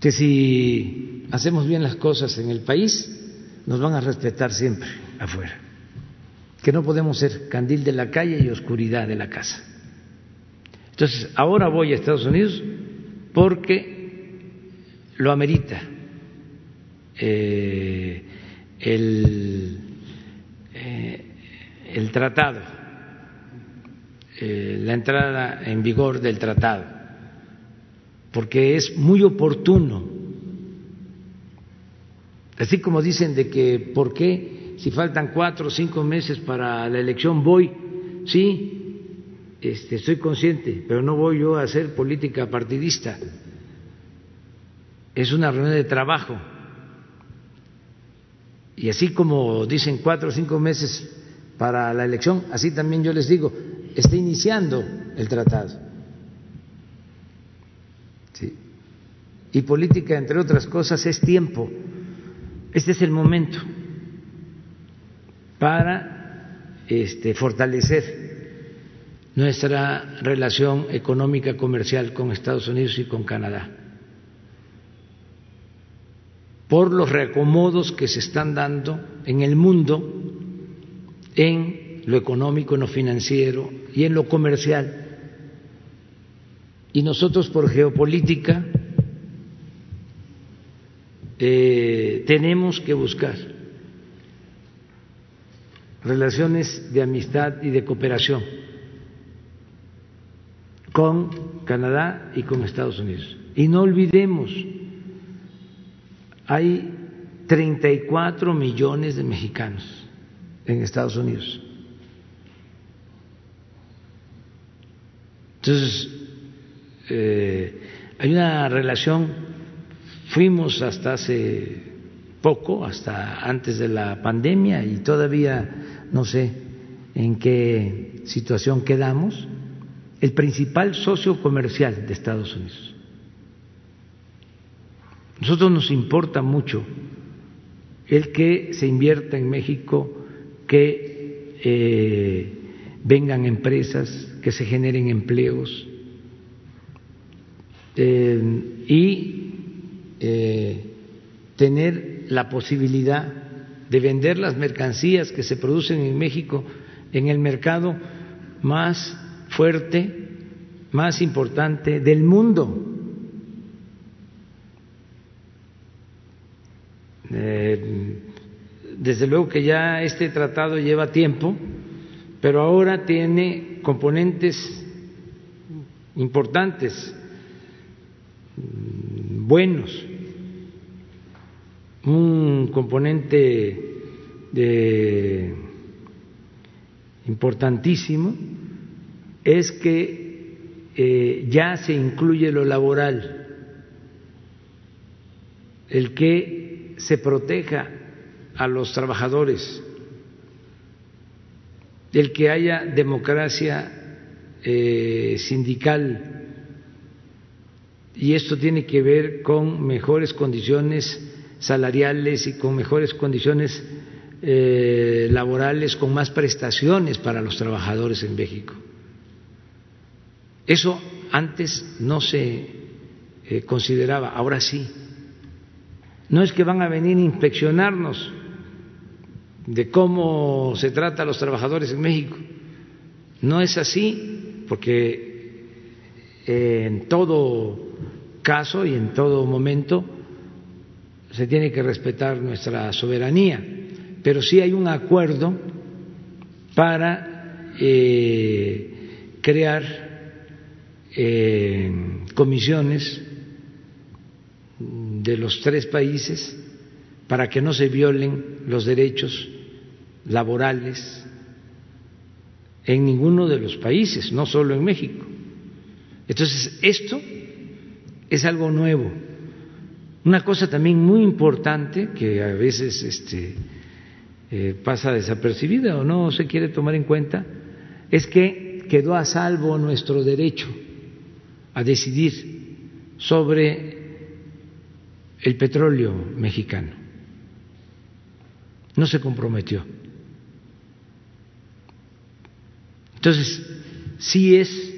que si hacemos bien las cosas en el país, nos van a respetar siempre afuera, que no podemos ser candil de la calle y oscuridad de la casa. Entonces, ahora voy a Estados Unidos porque lo amerita eh, el, eh, el, tratado, eh, la entrada en vigor del tratado, porque es muy oportuno. Así como dicen de que, ¿por qué si faltan cuatro o cinco meses para la elección voy? Sí, este, estoy consciente, pero no voy yo a hacer política partidista. Es una reunión de trabajo y así como dicen cuatro o cinco meses para la elección, así también yo les digo, está iniciando el tratado. Y política, entre otras cosas, es tiempo. Este es el momento para este, fortalecer nuestra relación económica comercial con Estados Unidos y con Canadá por los reacomodos que se están dando en el mundo en lo económico, en lo financiero y en lo comercial. Y nosotros por geopolítica eh, tenemos que buscar relaciones de amistad y de cooperación con Canadá y con Estados Unidos. Y no olvidemos hay 34 millones de mexicanos en Estados Unidos. Entonces, eh, hay una relación, fuimos hasta hace poco, hasta antes de la pandemia y todavía no sé en qué situación quedamos, el principal socio comercial de Estados Unidos. Nosotros nos importa mucho el que se invierta en México, que eh, vengan empresas, que se generen empleos eh, y eh, tener la posibilidad de vender las mercancías que se producen en México en el mercado más fuerte, más importante del mundo. Eh, desde luego que ya este tratado lleva tiempo, pero ahora tiene componentes importantes, mm, buenos. Un componente importantísimo es que eh, ya se incluye lo laboral, el que se proteja a los trabajadores, el que haya democracia eh, sindical, y esto tiene que ver con mejores condiciones salariales y con mejores condiciones eh, laborales, con más prestaciones para los trabajadores en México. Eso antes no se eh, consideraba, ahora sí. No es que van a venir a inspeccionarnos de cómo se trata a los trabajadores en México. No es así, porque en todo caso y en todo momento se tiene que respetar nuestra soberanía, pero sí hay un acuerdo para eh, crear eh, comisiones de los tres países para que no se violen los derechos laborales en ninguno de los países, no solo en México. Entonces, esto es algo nuevo. Una cosa también muy importante que a veces este, eh, pasa desapercibida o no se quiere tomar en cuenta es que quedó a salvo nuestro derecho a decidir sobre el petróleo mexicano. No se comprometió. Entonces, sí es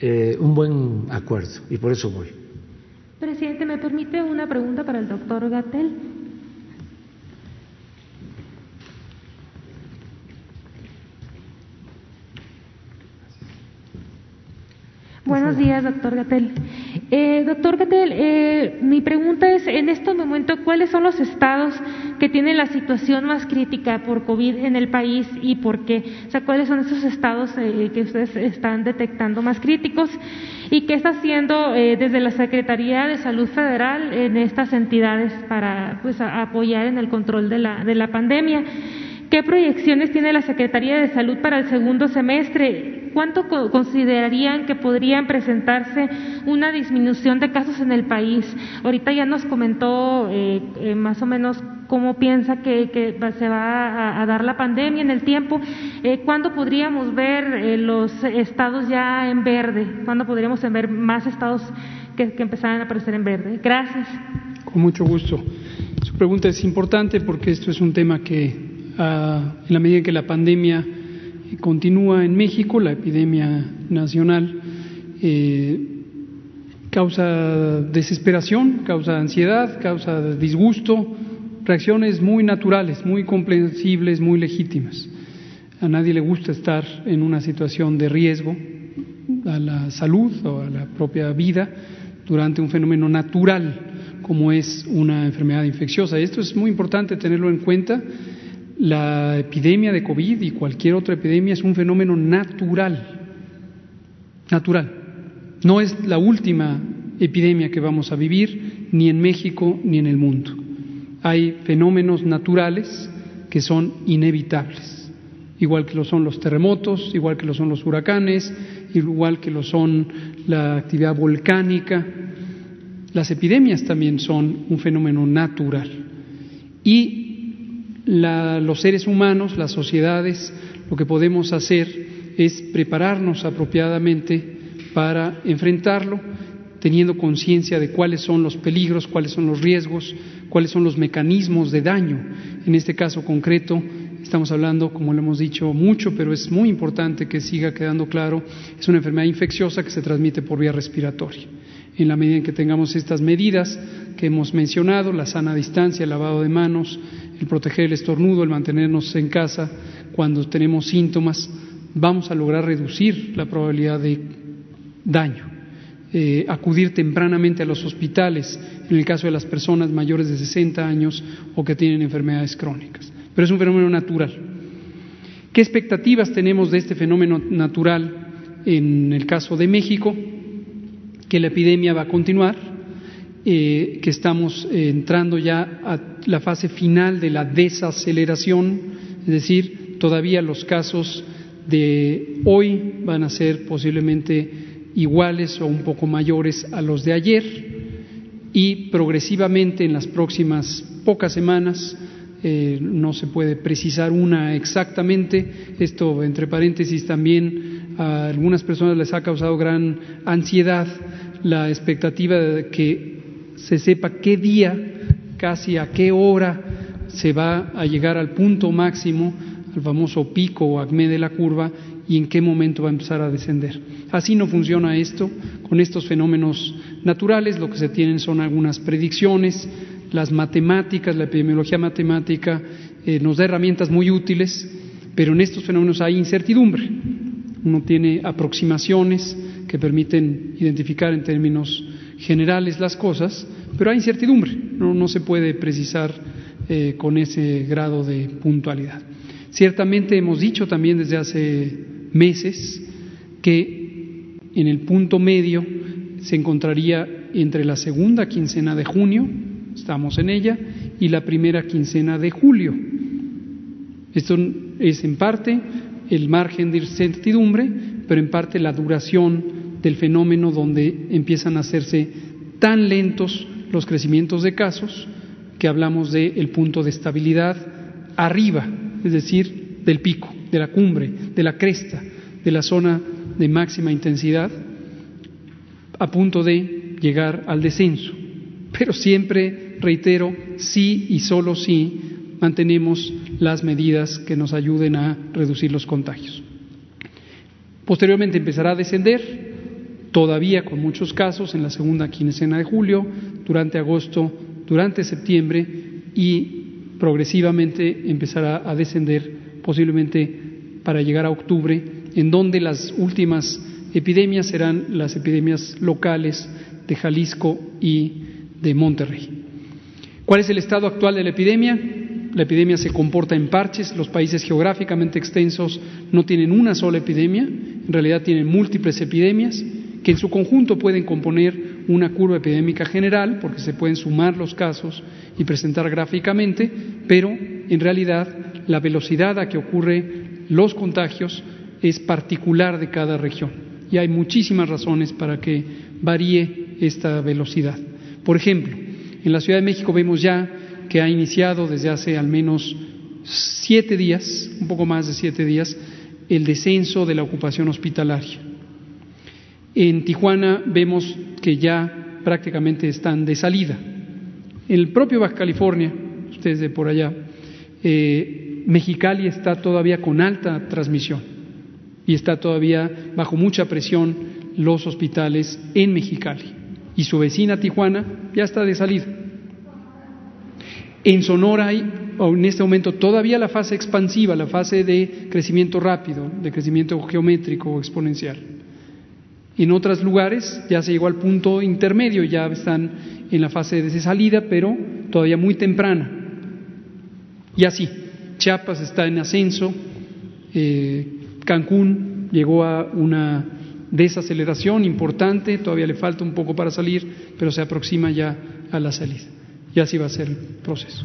eh, un buen acuerdo y por eso voy. Presidente, ¿me permite una pregunta para el doctor Gatel? Buenos días, doctor Gatel. Eh, doctor Gatel, eh, mi pregunta es, en este momento, ¿cuáles son los estados que tienen la situación más crítica por COVID en el país y por qué? O sea, ¿cuáles son esos estados eh, que ustedes están detectando más críticos? ¿Y qué está haciendo desde la Secretaría de Salud Federal en estas entidades para pues, apoyar en el control de la, de la pandemia? ¿Qué proyecciones tiene la Secretaría de Salud para el segundo semestre? ¿Cuánto considerarían que podrían presentarse una disminución de casos en el país? Ahorita ya nos comentó eh, eh, más o menos cómo piensa que, se va a, dar la pandemia en el tiempo. Eh, ¿Cuándo podríamos ver los estados ya en verde? ¿Cuándo podríamos ver más estados que, que empezaran a aparecer en verde? Gracias. Con mucho gusto. Su pregunta es importante porque esto es un tema que en la medida en que la pandemia continúa en México, la epidemia nacional, eh, causa desesperación, causa ansiedad, causa disgusto, reacciones muy naturales, muy comprensibles, muy legítimas. A nadie le gusta estar en una situación de riesgo a la salud o a la propia vida durante un fenómeno natural como es una enfermedad infecciosa. Esto es muy importante tenerlo en cuenta la epidemia de COVID y cualquier otra epidemia es un fenómeno natural, natural. No es la última epidemia que vamos a vivir ni en México ni en el mundo. Hay fenómenos naturales que son inevitables, igual que lo son los terremotos, igual que lo son los huracanes, igual que lo son la actividad volcánica. Las epidemias también son un fenómeno natural. Y los seres humanos, las sociedades, lo que podemos hacer es prepararnos apropiadamente para enfrentarlo, teniendo conciencia de cuáles son los peligros, cuáles son los riesgos, cuáles son los mecanismos de daño. En este caso concreto, estamos hablando, como lo hemos dicho mucho, pero es muy importante que siga quedando claro, es una enfermedad infecciosa que se transmite por vía respiratoria. En la medida en que tengamos estas medidas que hemos mencionado, la sana distancia, el lavado de manos, el proteger el estornudo, el mantenernos en casa cuando tenemos síntomas, vamos a lograr reducir la probabilidad de daño. Eh, acudir tempranamente a los hospitales en el caso de las personas mayores de 60 años o que tienen enfermedades crónicas. Pero es un fenómeno natural. ¿Qué expectativas tenemos de este fenómeno natural en el caso de México? Que la epidemia va a continuar, eh, que estamos entrando ya a la fase final de la desaceleración, es decir, todavía los casos de hoy van a ser posiblemente iguales o un poco mayores a los de ayer y progresivamente en las próximas pocas semanas eh, no se puede precisar una exactamente. Esto, entre paréntesis, también a algunas personas les ha causado gran ansiedad la expectativa de que se sepa qué día, casi a qué hora se va a llegar al punto máximo, al famoso pico o acme de la curva, y en qué momento va a empezar a descender. Así no funciona esto. Con estos fenómenos naturales lo que se tienen son algunas predicciones, las matemáticas, la epidemiología matemática eh, nos da herramientas muy útiles, pero en estos fenómenos hay incertidumbre. Uno tiene aproximaciones que permiten identificar en términos generales las cosas, pero hay incertidumbre, no, se puede precisar eh, con ese grado de puntualidad. Ciertamente hemos dicho también desde hace meses que en el punto medio se encontraría entre la segunda quincena de junio, estamos en ella, y la primera quincena de julio. Esto es en parte el margen de incertidumbre, pero en parte la duración del fenómeno donde empiezan a hacerse tan lentos los crecimientos de casos que hablamos del punto de estabilidad arriba, es decir, del pico, de la cumbre, de la cresta de la zona de máxima intensidad a punto de llegar al descenso. Pero siempre, reitero, sí y solo sí mantenemos las medidas que nos ayuden a reducir los contagios. Posteriormente empezará a descender, todavía con muchos casos en la segunda quincena de julio, durante agosto, durante septiembre y progresivamente empezará a descender posiblemente para llegar a octubre, en donde las últimas epidemias serán las epidemias locales de Jalisco y de Monterrey. ¿Cuál es el estado actual de la epidemia? La epidemia se comporta en parches, los países geográficamente extensos no tienen una sola epidemia, en realidad tienen múltiples epidemias que en su conjunto pueden componer una curva epidémica general, porque se pueden sumar los casos y presentar gráficamente, pero en realidad la velocidad a que ocurren los contagios es particular de cada región y hay muchísimas razones para que varíe esta velocidad. Por ejemplo, en la Ciudad de México vemos ya que ha iniciado desde hace al menos siete días, un poco más de siete días, el descenso de la ocupación hospitalaria. En Tijuana vemos que ya prácticamente están de salida. En el propio Baja California, ustedes de por allá, eh, Mexicali está todavía con alta transmisión y está todavía bajo mucha presión los hospitales en Mexicali. Y su vecina Tijuana ya está de salida. En Sonora hay en este momento todavía la fase expansiva, la fase de crecimiento rápido, de crecimiento geométrico o exponencial. En otros lugares ya se llegó al punto intermedio, ya están en la fase de salida, pero todavía muy temprana. Y así, Chiapas está en ascenso, eh, Cancún llegó a una desaceleración importante, todavía le falta un poco para salir, pero se aproxima ya a la salida. Y así va a ser el proceso.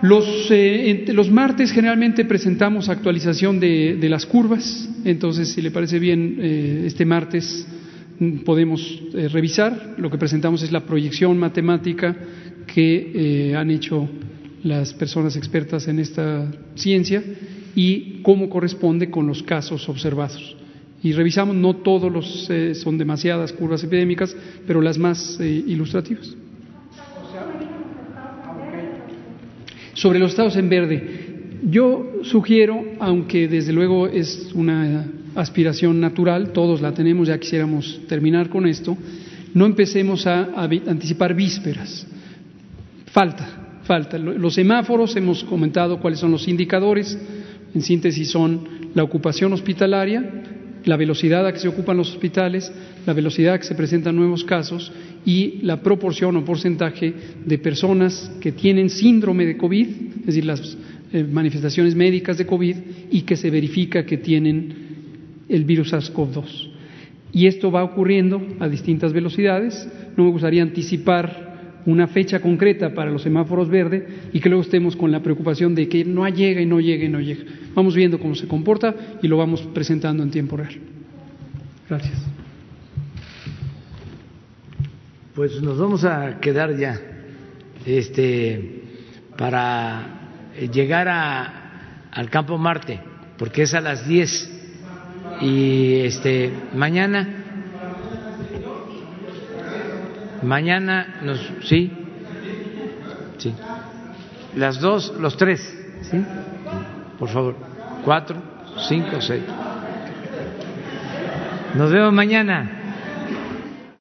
Los, eh, los, martes generalmente presentamos actualización de, de, las curvas, entonces si le parece bien, eh, este martes mm, podemos eh, revisar. Lo que presentamos es la proyección matemática que han hecho las personas expertas en esta ciencia y cómo corresponde con los casos observados. Y revisamos, no todos los son demasiadas curvas epidémicas, pero las más ilustrativas. Sobre los estados en verde, yo sugiero, aunque desde luego es una aspiración natural, todos la tenemos, ya quisiéramos terminar con esto, no empecemos a, anticipar vísperas. Falta, falta. Los semáforos, hemos comentado cuáles son los indicadores, en síntesis son la ocupación hospitalaria, la velocidad a que se ocupan los hospitales, la velocidad a que se presentan nuevos casos y la proporción o porcentaje de personas que tienen síndrome de COVID, es decir, las eh, manifestaciones médicas de COVID y que se verifica que tienen el virus SARS-CoV-2. Y esto va ocurriendo a distintas velocidades. No me gustaría anticipar una fecha concreta para los semáforos verdes y que luego estemos con la preocupación de que no llega y no llega y no llega. Vamos viendo cómo se comporta y lo vamos presentando en tiempo real. Gracias pues nos vamos a quedar ya este para llegar a, al campo Marte, porque es a las 10 y este mañana mañana nos sí sí las dos los tres sí por favor cuatro cinco seis. Nos vemos mañana